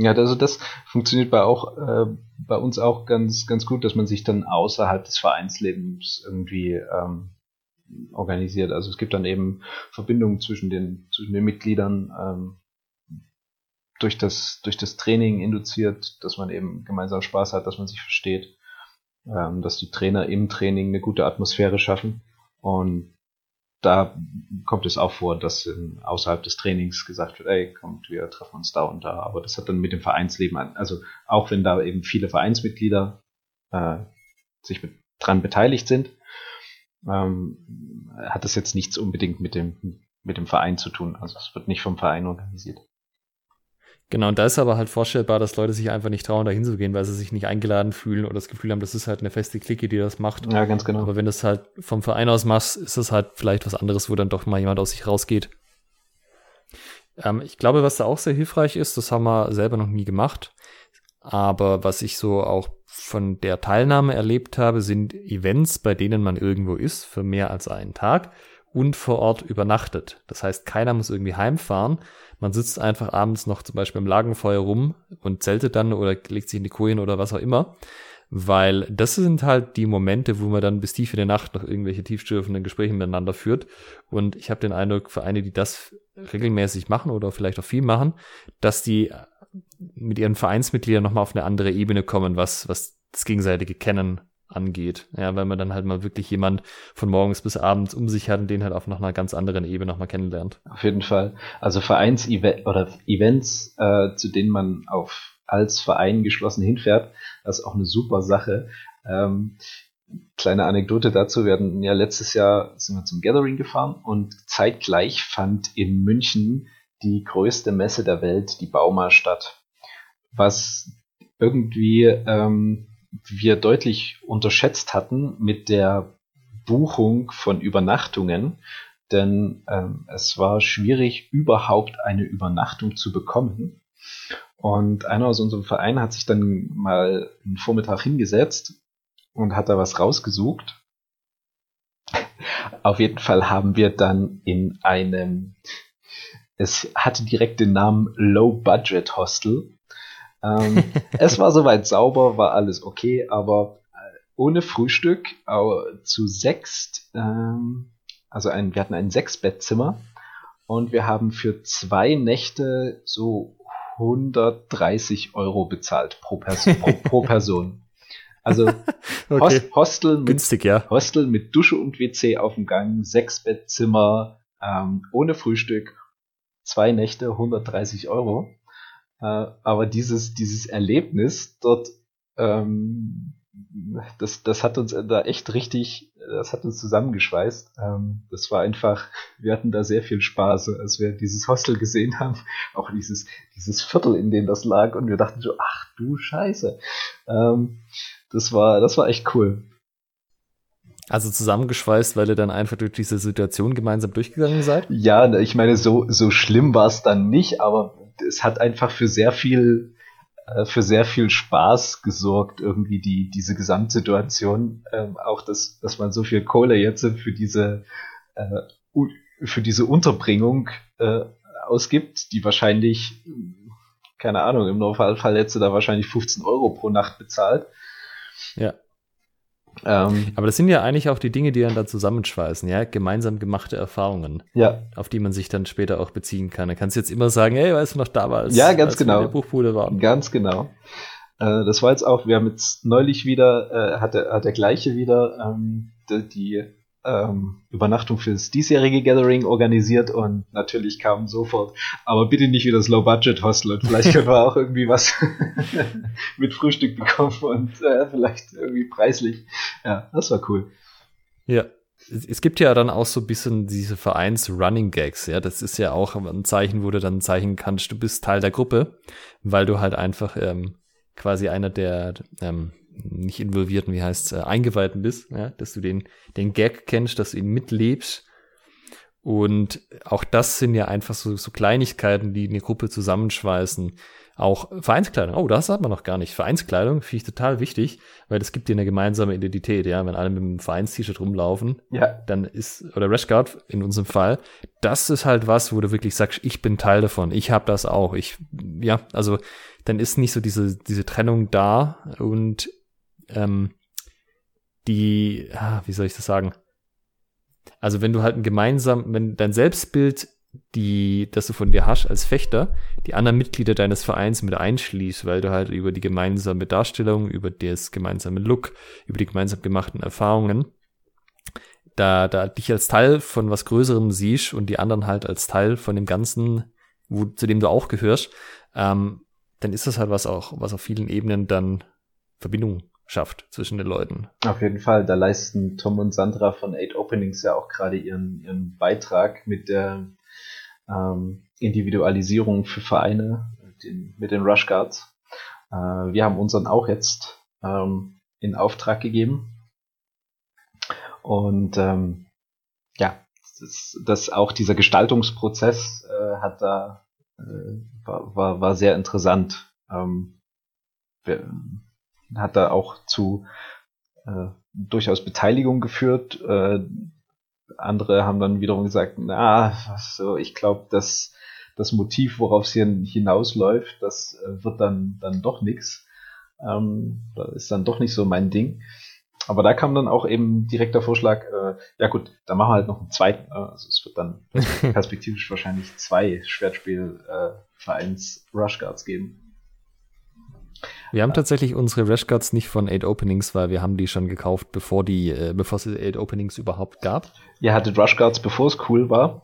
ja, also das funktioniert bei auch äh, bei uns auch ganz ganz gut, dass man sich dann außerhalb des Vereinslebens irgendwie ähm, organisiert. Also es gibt dann eben Verbindungen zwischen den zwischen den Mitgliedern ähm, durch das durch das Training induziert, dass man eben gemeinsam Spaß hat, dass man sich versteht, ähm, dass die Trainer im Training eine gute Atmosphäre schaffen und da kommt es auch vor, dass außerhalb des Trainings gesagt wird, ey, kommt, wir treffen uns da und da. Aber das hat dann mit dem Vereinsleben an. Also auch wenn da eben viele Vereinsmitglieder äh, sich mit dran beteiligt sind, ähm, hat das jetzt nichts unbedingt mit dem, mit dem Verein zu tun. Also es wird nicht vom Verein organisiert. Genau, und da ist aber halt vorstellbar, dass Leute sich einfach nicht trauen, da hinzugehen, weil sie sich nicht eingeladen fühlen oder das Gefühl haben, das ist halt eine feste Clique, die das macht. Ja, ganz genau. Aber wenn du es halt vom Verein aus machst, ist das halt vielleicht was anderes, wo dann doch mal jemand aus sich rausgeht. Ähm, ich glaube, was da auch sehr hilfreich ist, das haben wir selber noch nie gemacht. Aber was ich so auch von der Teilnahme erlebt habe, sind Events, bei denen man irgendwo ist für mehr als einen Tag und vor Ort übernachtet. Das heißt, keiner muss irgendwie heimfahren. Man sitzt einfach abends noch zum Beispiel im Lagenfeuer rum und zeltet dann oder legt sich in die Kojen oder was auch immer. Weil das sind halt die Momente, wo man dann bis tief in die Nacht noch irgendwelche tiefstürfenden Gespräche miteinander führt. Und ich habe den Eindruck, für eine, die das regelmäßig machen oder vielleicht auch viel machen, dass die mit ihren Vereinsmitgliedern nochmal auf eine andere Ebene kommen, was, was das gegenseitige Kennen angeht. Ja, weil man dann halt mal wirklich jemand von morgens bis abends um sich hat und den halt auf noch einer ganz anderen Ebene nochmal kennenlernt. Auf jeden Fall. Also Vereins-Events oder Events, äh, zu denen man auf als Verein geschlossen hinfährt, das ist auch eine super Sache. Ähm, kleine Anekdote dazu, wir hatten ja letztes Jahr sind wir zum Gathering gefahren und zeitgleich fand in München die größte Messe der Welt, die Bauma, statt. Was irgendwie ähm, wir deutlich unterschätzt hatten mit der Buchung von Übernachtungen, denn ähm, es war schwierig, überhaupt eine Übernachtung zu bekommen. Und einer aus unserem Verein hat sich dann mal einen Vormittag hingesetzt und hat da was rausgesucht. Auf jeden Fall haben wir dann in einem, es hatte direkt den Namen Low Budget Hostel ähm, es war soweit sauber, war alles okay, aber äh, ohne Frühstück zu sechst, ähm, also ein, wir hatten ein Sechsbettzimmer und wir haben für zwei Nächte so 130 Euro bezahlt pro, Pers pro, pro Person. Also okay. Hostel, mit, Günstig, ja. Hostel mit Dusche und WC auf dem Gang, Sechsbettzimmer, ähm, ohne Frühstück, zwei Nächte, 130 Euro. Äh, aber dieses, dieses Erlebnis dort, ähm, das, das hat uns da echt richtig, das hat uns zusammengeschweißt. Ähm, das war einfach, wir hatten da sehr viel Spaß, als wir dieses Hostel gesehen haben, auch dieses, dieses Viertel, in dem das lag, und wir dachten so, ach du Scheiße. Ähm, das war, das war echt cool. Also zusammengeschweißt, weil ihr dann einfach durch diese Situation gemeinsam durchgegangen seid? Ja, ich meine, so, so schlimm war es dann nicht, aber es hat einfach für sehr viel für sehr viel Spaß gesorgt, irgendwie die, diese Gesamtsituation, ähm, auch dass, dass man so viel Kohle jetzt für diese, äh, für diese Unterbringung äh, ausgibt, die wahrscheinlich, keine Ahnung, im Normalfall sie da wahrscheinlich 15 Euro pro Nacht bezahlt. Ja. Ähm, Aber das sind ja eigentlich auch die Dinge, die dann da zusammenschweißen, ja, gemeinsam gemachte Erfahrungen, ja. auf die man sich dann später auch beziehen kann. Da kannst du jetzt immer sagen, hey, weißt du noch damals, ja, ganz genau. wir in der Buchbude waren. Ganz genau. Äh, das war jetzt auch, wir haben jetzt neulich wieder, äh, hat, der, hat der gleiche wieder ähm, die, die ähm, Übernachtung fürs diesjährige Gathering organisiert und natürlich kam sofort, aber bitte nicht wieder das Low-Budget-Hostel und vielleicht können wir auch irgendwie was mit Frühstück bekommen und äh, vielleicht irgendwie preislich. Ja, das war cool. Ja, es gibt ja dann auch so ein bisschen diese Vereins-Running-Gags, ja, das ist ja auch ein Zeichen, wo du dann zeichnen kannst, du bist Teil der Gruppe, weil du halt einfach ähm, quasi einer der ähm, nicht involvierten, wie heißt äh, Eingeweihten bist, ja, dass du den, den Gag kennst, dass du ihn mitlebst. Und auch das sind ja einfach so, so Kleinigkeiten, die eine Gruppe zusammenschweißen. Auch Vereinskleidung. Oh, das hat man noch gar nicht. Vereinskleidung finde ich total wichtig, weil das gibt dir eine gemeinsame Identität, ja. Wenn alle mit einem Vereins-T-Shirt rumlaufen, ja. dann ist, oder Rashguard in unserem Fall, das ist halt was, wo du wirklich sagst, ich bin Teil davon, ich habe das auch. Ich, ja, also dann ist nicht so diese, diese Trennung da und ähm, die, ah, wie soll ich das sagen? Also wenn du halt ein gemeinsam, wenn dein Selbstbild, die, das du von dir hast als Fechter, die anderen Mitglieder deines Vereins mit einschließt, weil du halt über die gemeinsame Darstellung, über das gemeinsame Look, über die gemeinsam gemachten Erfahrungen, da, da dich als Teil von was Größerem siehst und die anderen halt als Teil von dem Ganzen, wo, zu dem du auch gehörst, ähm, dann ist das halt was auch, was auf vielen Ebenen dann Verbindung schafft zwischen den Leuten. Auf jeden Fall, da leisten Tom und Sandra von Eight Openings ja auch gerade ihren, ihren Beitrag mit der ähm, Individualisierung für Vereine, den, mit den Rush Guards. Äh, wir haben unseren auch jetzt ähm, in Auftrag gegeben. Und ähm, ja, das, das auch dieser Gestaltungsprozess äh, hat da äh, war, war, war sehr interessant. Ähm, wir, hat da auch zu äh, durchaus Beteiligung geführt. Äh, andere haben dann wiederum gesagt, na, so, ich glaube, dass das Motiv, worauf es hier hinausläuft, das äh, wird dann, dann doch nichts. Ähm, das ist dann doch nicht so mein Ding. Aber da kam dann auch eben direkt der Vorschlag, äh, ja gut, dann machen wir halt noch einen zweiten. Äh, also es wird dann perspektivisch wahrscheinlich zwei Schwertspiel-Vereins äh, Rush Guards geben. Wir haben tatsächlich unsere Rashguards nicht von 8 Openings, weil wir haben die schon gekauft, bevor die, äh, bevor es 8 Openings überhaupt gab. Ihr hattet Rushguards, bevor es cool war?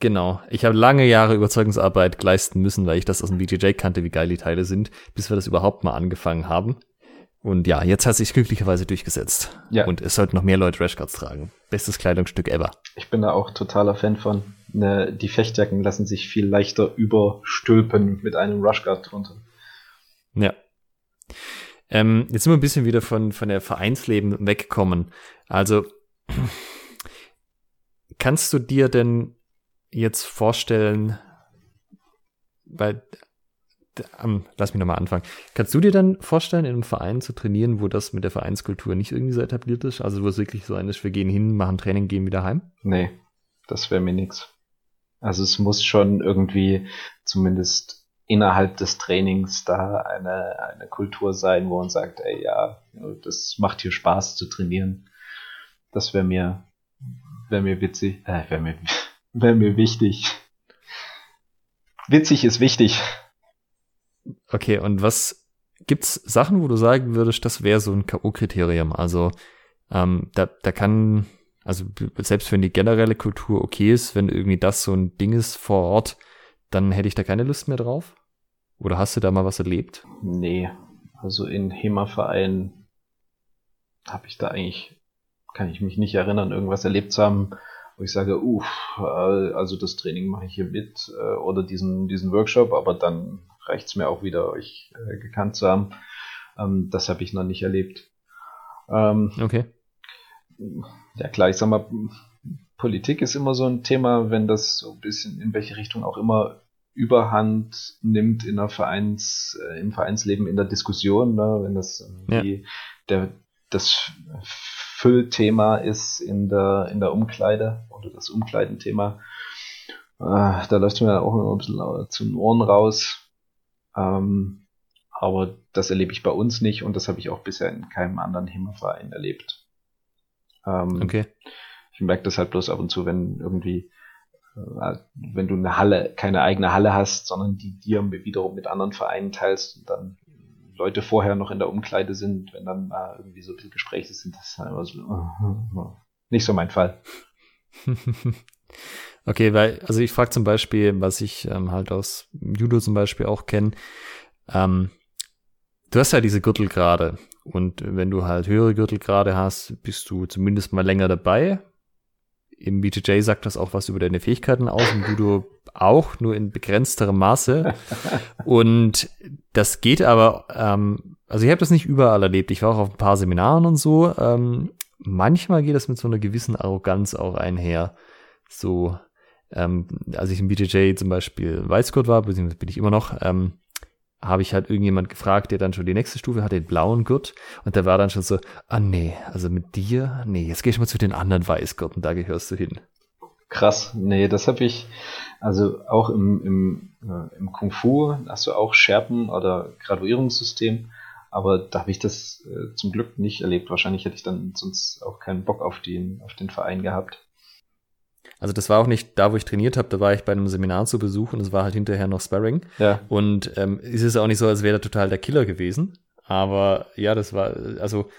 Genau. Ich habe lange Jahre Überzeugungsarbeit leisten müssen, weil ich das aus dem BJJ kannte, wie geil die Teile sind, bis wir das überhaupt mal angefangen haben. Und ja, jetzt hat sich glücklicherweise durchgesetzt. Ja. Und es sollten noch mehr Leute Rashguards tragen. Bestes Kleidungsstück ever. Ich bin da auch totaler Fan von. Ne, die Fechtjacken lassen sich viel leichter überstülpen mit einem Rushguard drunter. Ja. Ähm, jetzt sind wir ein bisschen wieder von, von der Vereinsleben weggekommen. Also, kannst du dir denn jetzt vorstellen, weil, ähm, lass mich nochmal anfangen. Kannst du dir dann vorstellen, in einem Verein zu trainieren, wo das mit der Vereinskultur nicht irgendwie so etabliert ist? Also, wo es wirklich so ein ist, wir gehen hin, machen Training, gehen wieder heim? Nee, das wäre mir nix. Also, es muss schon irgendwie zumindest innerhalb des Trainings da eine, eine Kultur sein, wo man sagt, ey, ja, das macht hier Spaß zu trainieren. Das wäre mir, wäre mir witzig, äh, wäre mir, wäre mir wichtig. Witzig ist wichtig. Okay, und was gibt's Sachen, wo du sagen würdest, das wäre so ein K.O.-Kriterium? Also, ähm, da, da kann, also selbst wenn die generelle Kultur okay ist, wenn irgendwie das so ein Ding ist vor Ort, dann hätte ich da keine Lust mehr drauf? Oder hast du da mal was erlebt? Nee, also in HEMA-Vereinen habe ich da eigentlich, kann ich mich nicht erinnern, irgendwas erlebt zu haben, wo ich sage, uff, äh, also das Training mache ich hier mit äh, oder diesen, diesen Workshop, aber dann reicht es mir auch wieder, euch äh, gekannt zu haben. Ähm, das habe ich noch nicht erlebt. Ähm, okay. Ja klar, ich sag mal, Politik ist immer so ein Thema, wenn das so ein bisschen in welche Richtung auch immer Überhand nimmt in der Vereins, äh, im Vereinsleben in der Diskussion, ne, wenn das ja. der, das Füllthema ist in der, in der Umkleide oder das Umkleidenthema. Äh, da läuft mir auch immer ein bisschen zu den Ohren raus. Ähm, aber das erlebe ich bei uns nicht und das habe ich auch bisher in keinem anderen HEMA-Verein erlebt. Ähm, okay. Ich merke das halt bloß ab und zu, wenn irgendwie wenn du eine Halle, keine eigene Halle hast, sondern die dir wiederum mit anderen Vereinen teilst und dann Leute vorher noch in der Umkleide sind, wenn dann mal irgendwie so viele Gespräche sind, das ist halt immer so, nicht so mein Fall. okay, weil, also ich frage zum Beispiel, was ich ähm, halt aus Judo zum Beispiel auch kenne, ähm, du hast ja diese Gürtelgrade und wenn du halt höhere Gürtelgrade hast, bist du zumindest mal länger dabei. Im BJJ sagt das auch was über deine Fähigkeiten aus, im Judo auch, nur in begrenzterem Maße. und das geht aber, ähm, also ich habe das nicht überall erlebt. Ich war auch auf ein paar Seminaren und so. Ähm, manchmal geht das mit so einer gewissen Arroganz auch einher. So, ähm, als ich im BJJ zum Beispiel Weißgurt war, beziehungsweise bin ich immer noch, ähm, habe ich halt irgendjemand gefragt, der dann schon die nächste Stufe hat, den blauen Gurt. Und der war dann schon so, ah nee, also mit dir, nee, jetzt geh ich mal zu den anderen Weißgurten, da gehörst du hin. Krass, nee, das habe ich, also auch im, im, äh, im Kung Fu hast du auch Scherpen oder Graduierungssystem, aber da habe ich das äh, zum Glück nicht erlebt. Wahrscheinlich hätte ich dann sonst auch keinen Bock auf den, auf den Verein gehabt. Also das war auch nicht da, wo ich trainiert habe, da war ich bei einem Seminar zu Besuch und es war halt hinterher noch Sparring. Ja. Und ähm, ist es auch nicht so, als wäre der total der Killer gewesen. Aber ja, das war, also,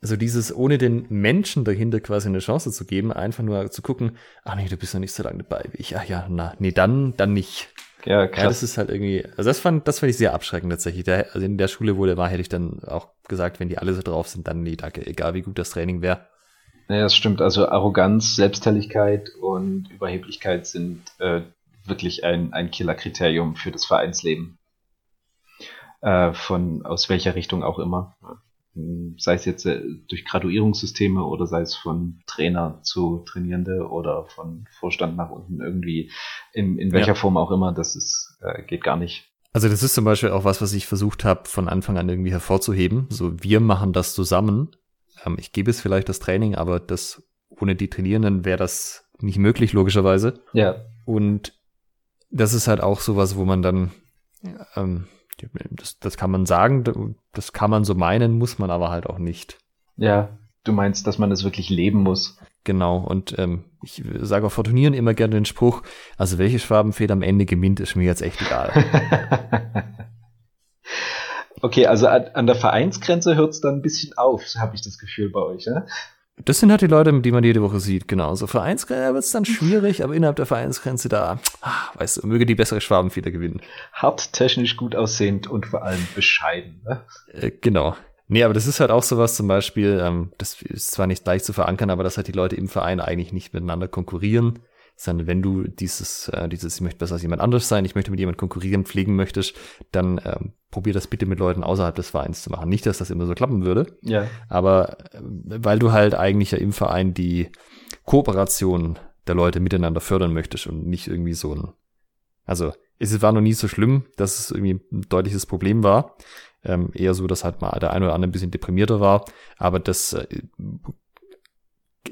also dieses, ohne den Menschen dahinter quasi eine Chance zu geben, einfach nur zu gucken, ach nee, du bist noch nicht so lange dabei wie ich. Ach ja, na, nee, dann, dann nicht. Ja, krass. Ja, das ist halt irgendwie, also das fand, das fand ich sehr abschreckend tatsächlich. Der, also in der Schule, wo der war, hätte ich dann auch gesagt, wenn die alle so drauf sind, dann nee, danke, egal wie gut das Training wäre. Ja, das stimmt. Also Arroganz, Selbstherrlichkeit und Überheblichkeit sind äh, wirklich ein, ein Killerkriterium für das Vereinsleben. Äh, von aus welcher Richtung auch immer. Sei es jetzt äh, durch Graduierungssysteme oder sei es von Trainer zu Trainierende oder von Vorstand nach unten irgendwie, in, in welcher ja. Form auch immer, das ist, äh, geht gar nicht. Also das ist zum Beispiel auch was, was ich versucht habe, von Anfang an irgendwie hervorzuheben. So, wir machen das zusammen ähm, ich gebe es vielleicht das Training, aber das ohne die Trainierenden wäre das nicht möglich, logischerweise. Ja. Und das ist halt auch sowas, wo man dann, ähm, das, das kann man sagen, das kann man so meinen, muss man aber halt auch nicht. Ja, du meinst, dass man es wirklich leben muss. Genau, und ähm, ich sage auch vor Turnieren immer gerne den Spruch, also welche Schwabenfeder am Ende gewinnt, ist mir jetzt echt egal. Okay, also an, an der Vereinsgrenze hört es dann ein bisschen auf, habe ich das Gefühl bei euch, ja? Das sind halt die Leute, die man jede Woche sieht, genau. So Vereinsgrenze wird es dann schwierig, aber innerhalb der Vereinsgrenze da, ah, weißt du, möge die bessere Schwabenfeder gewinnen. Hart, technisch gut aussehend und vor allem bescheiden, ne? Äh, genau. Nee, aber das ist halt auch sowas zum Beispiel, ähm, das ist zwar nicht leicht zu verankern, aber dass halt die Leute im Verein eigentlich nicht miteinander konkurrieren, sondern wenn du dieses, äh, dieses, ich möchte besser als jemand anderes sein, ich möchte mit jemandem konkurrieren, pflegen möchtest, dann ähm, probier das bitte mit Leuten außerhalb des Vereins zu machen. Nicht, dass das immer so klappen würde, ja. aber äh, weil du halt eigentlich ja im Verein die Kooperation der Leute miteinander fördern möchtest und nicht irgendwie so ein, also es war noch nie so schlimm, dass es irgendwie ein deutliches Problem war. Ähm, eher so, dass halt mal der eine oder andere ein bisschen deprimierter war. Aber das äh,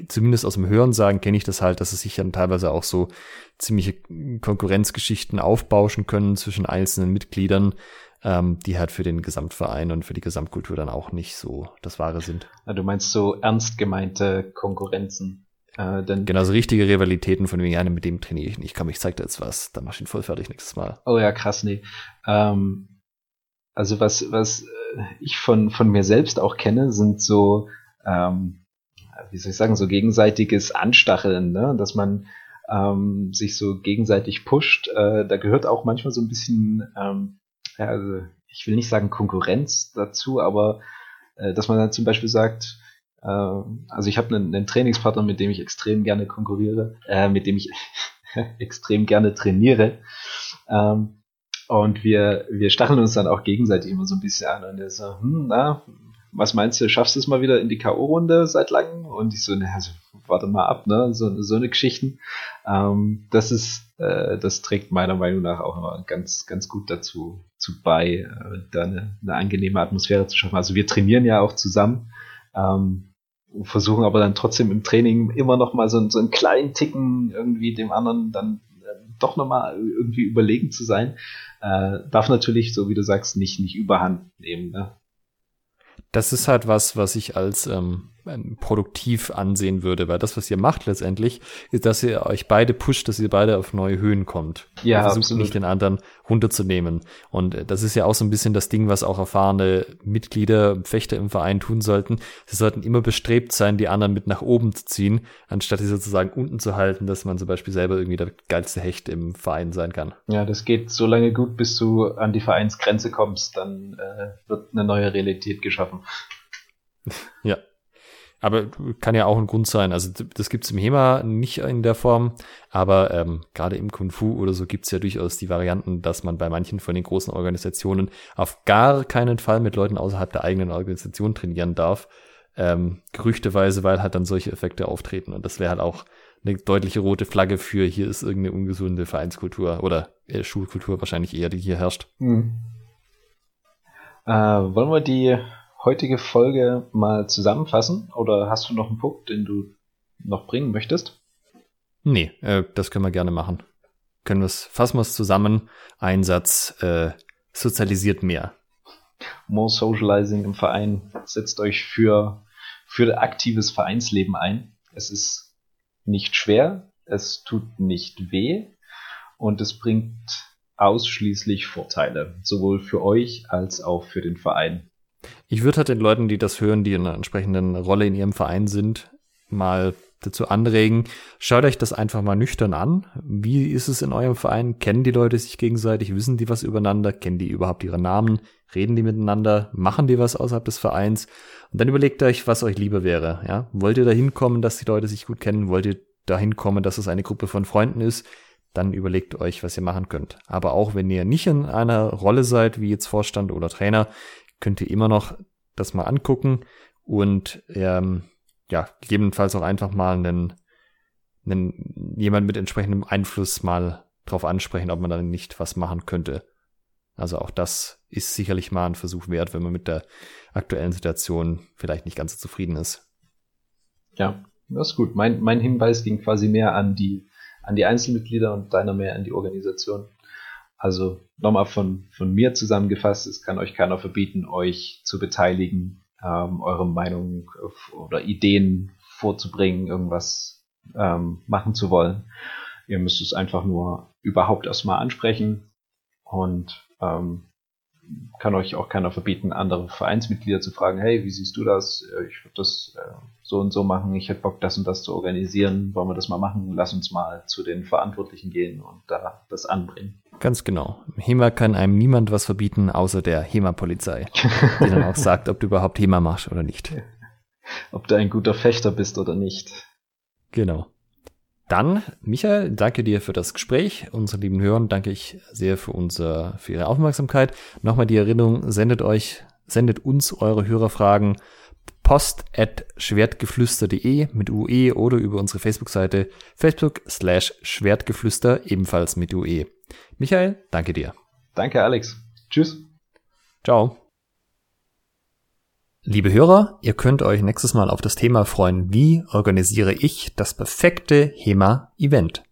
zumindest aus dem Hörensagen kenne ich das halt, dass es sich dann teilweise auch so ziemliche Konkurrenzgeschichten aufbauschen können zwischen einzelnen Mitgliedern, ähm, die halt für den Gesamtverein und für die Gesamtkultur dann auch nicht so das Wahre sind. Ja, du meinst so ernst gemeinte Konkurrenzen. Äh, denn genau, so richtige Rivalitäten von wegen, ja, mit dem trainiere ich nicht. Komm, ich zeig dir jetzt was, dann mach ich ihn voll fertig nächstes Mal. Oh ja, krass, nee. Ähm, also was, was äh, ich von, von mir selbst auch kenne, sind so ähm, wie soll ich sagen, so gegenseitiges Anstacheln, ne? dass man ähm, sich so gegenseitig pusht. Äh, da gehört auch manchmal so ein bisschen, ähm, ja, also ich will nicht sagen Konkurrenz dazu, aber äh, dass man dann zum Beispiel sagt, äh, also ich habe einen, einen Trainingspartner, mit dem ich extrem gerne konkurriere, äh, mit dem ich extrem gerne trainiere. Ähm, und wir, wir stacheln uns dann auch gegenseitig immer so ein bisschen an und er so, hm, na, was meinst du, schaffst du es mal wieder in die K.O.-Runde seit langem? Und ich so, ne, also, warte mal ab, ne, so, so eine Geschichten. Ähm, das ist, äh, das trägt meiner Meinung nach auch immer ganz, ganz gut dazu zu bei, äh, da eine, eine angenehme Atmosphäre zu schaffen. Also wir trainieren ja auch zusammen, ähm, versuchen aber dann trotzdem im Training immer noch mal so, so einen kleinen Ticken irgendwie dem anderen dann äh, doch noch mal irgendwie überlegen zu sein. Äh, darf natürlich, so wie du sagst, nicht, nicht überhand nehmen. Ne? Das ist halt was, was ich als ähm, produktiv ansehen würde, weil das, was ihr macht letztendlich, ist, dass ihr euch beide pusht, dass ihr beide auf neue Höhen kommt. Ja, ihr versucht absolut. nicht den anderen runterzunehmen. Und äh, das ist ja auch so ein bisschen das Ding, was auch erfahrene Mitglieder, Fechter im Verein tun sollten. Sie sollten immer bestrebt sein, die anderen mit nach oben zu ziehen, anstatt sie sozusagen unten zu halten, dass man zum Beispiel selber irgendwie der geilste Hecht im Verein sein kann. Ja, das geht so lange gut, bis du an die Vereinsgrenze kommst, dann äh, wird eine neue Realität geschaffen. Ja. Aber kann ja auch ein Grund sein. Also das gibt's im HEMA nicht in der Form, aber ähm, gerade im Kung Fu oder so gibt's ja durchaus die Varianten, dass man bei manchen von den großen Organisationen auf gar keinen Fall mit Leuten außerhalb der eigenen Organisation trainieren darf. Ähm, gerüchteweise, weil halt dann solche Effekte auftreten. Und das wäre halt auch eine deutliche rote Flagge für hier ist irgendeine ungesunde Vereinskultur oder äh, Schulkultur wahrscheinlich eher, die hier herrscht. Hm. Äh, wollen wir die heutige Folge mal zusammenfassen? Oder hast du noch einen Punkt, den du noch bringen möchtest? Nee, äh, das können wir gerne machen. Können wir es, fassen wir es zusammen. Einsatz äh, sozialisiert mehr. More Socializing im Verein. Setzt euch für, für aktives Vereinsleben ein. Es ist nicht schwer, es tut nicht weh und es bringt ausschließlich Vorteile, sowohl für euch als auch für den Verein. Ich würde halt den Leuten, die das hören, die in einer entsprechenden Rolle in ihrem Verein sind, mal dazu anregen, schaut euch das einfach mal nüchtern an. Wie ist es in eurem Verein? Kennen die Leute sich gegenseitig? Wissen die was übereinander? Kennen die überhaupt ihre Namen? Reden die miteinander? Machen die was außerhalb des Vereins? Und dann überlegt euch, was euch lieber wäre. Ja? Wollt ihr dahin kommen, dass die Leute sich gut kennen? Wollt ihr dahin kommen, dass es eine Gruppe von Freunden ist? Dann überlegt euch, was ihr machen könnt. Aber auch wenn ihr nicht in einer Rolle seid, wie jetzt Vorstand oder Trainer, könnt ihr immer noch das mal angucken und ähm, ja, gegebenenfalls auch einfach mal einen, einen jemand mit entsprechendem Einfluss mal drauf ansprechen, ob man dann nicht was machen könnte. Also auch das ist sicherlich mal ein Versuch wert, wenn man mit der aktuellen Situation vielleicht nicht ganz so zufrieden ist. Ja, das ist gut. Mein, mein Hinweis ging quasi mehr an die, an die Einzelmitglieder und deiner mehr an die Organisation. Also nochmal von, von mir zusammengefasst, es kann euch keiner verbieten, euch zu beteiligen, ähm, eure Meinung oder Ideen vorzubringen, irgendwas ähm, machen zu wollen. Ihr müsst es einfach nur überhaupt erstmal ansprechen und ähm, kann euch auch keiner verbieten, andere Vereinsmitglieder zu fragen, hey, wie siehst du das? Ich würde das äh, so und so machen, ich hätte Bock, das und das zu organisieren, wollen wir das mal machen? Lass uns mal zu den Verantwortlichen gehen und da das anbringen. Ganz genau. HEMA kann einem niemand was verbieten, außer der HEMA-Polizei, die dann auch sagt, ob du überhaupt HEMA machst oder nicht. Ob du ein guter Fechter bist oder nicht. Genau. Dann, Michael, danke dir für das Gespräch. Unsere lieben Hörer danke ich sehr für, unser, für Ihre Aufmerksamkeit. Nochmal die Erinnerung, sendet euch, sendet uns eure Hörerfragen post at schwertgeflüster.de mit UE oder über unsere Facebook-Seite Facebook slash Schwertgeflüster ebenfalls mit UE. Michael, danke dir. Danke, Alex. Tschüss. Ciao. Liebe Hörer, ihr könnt euch nächstes Mal auf das Thema freuen, wie organisiere ich das perfekte HEMA-Event?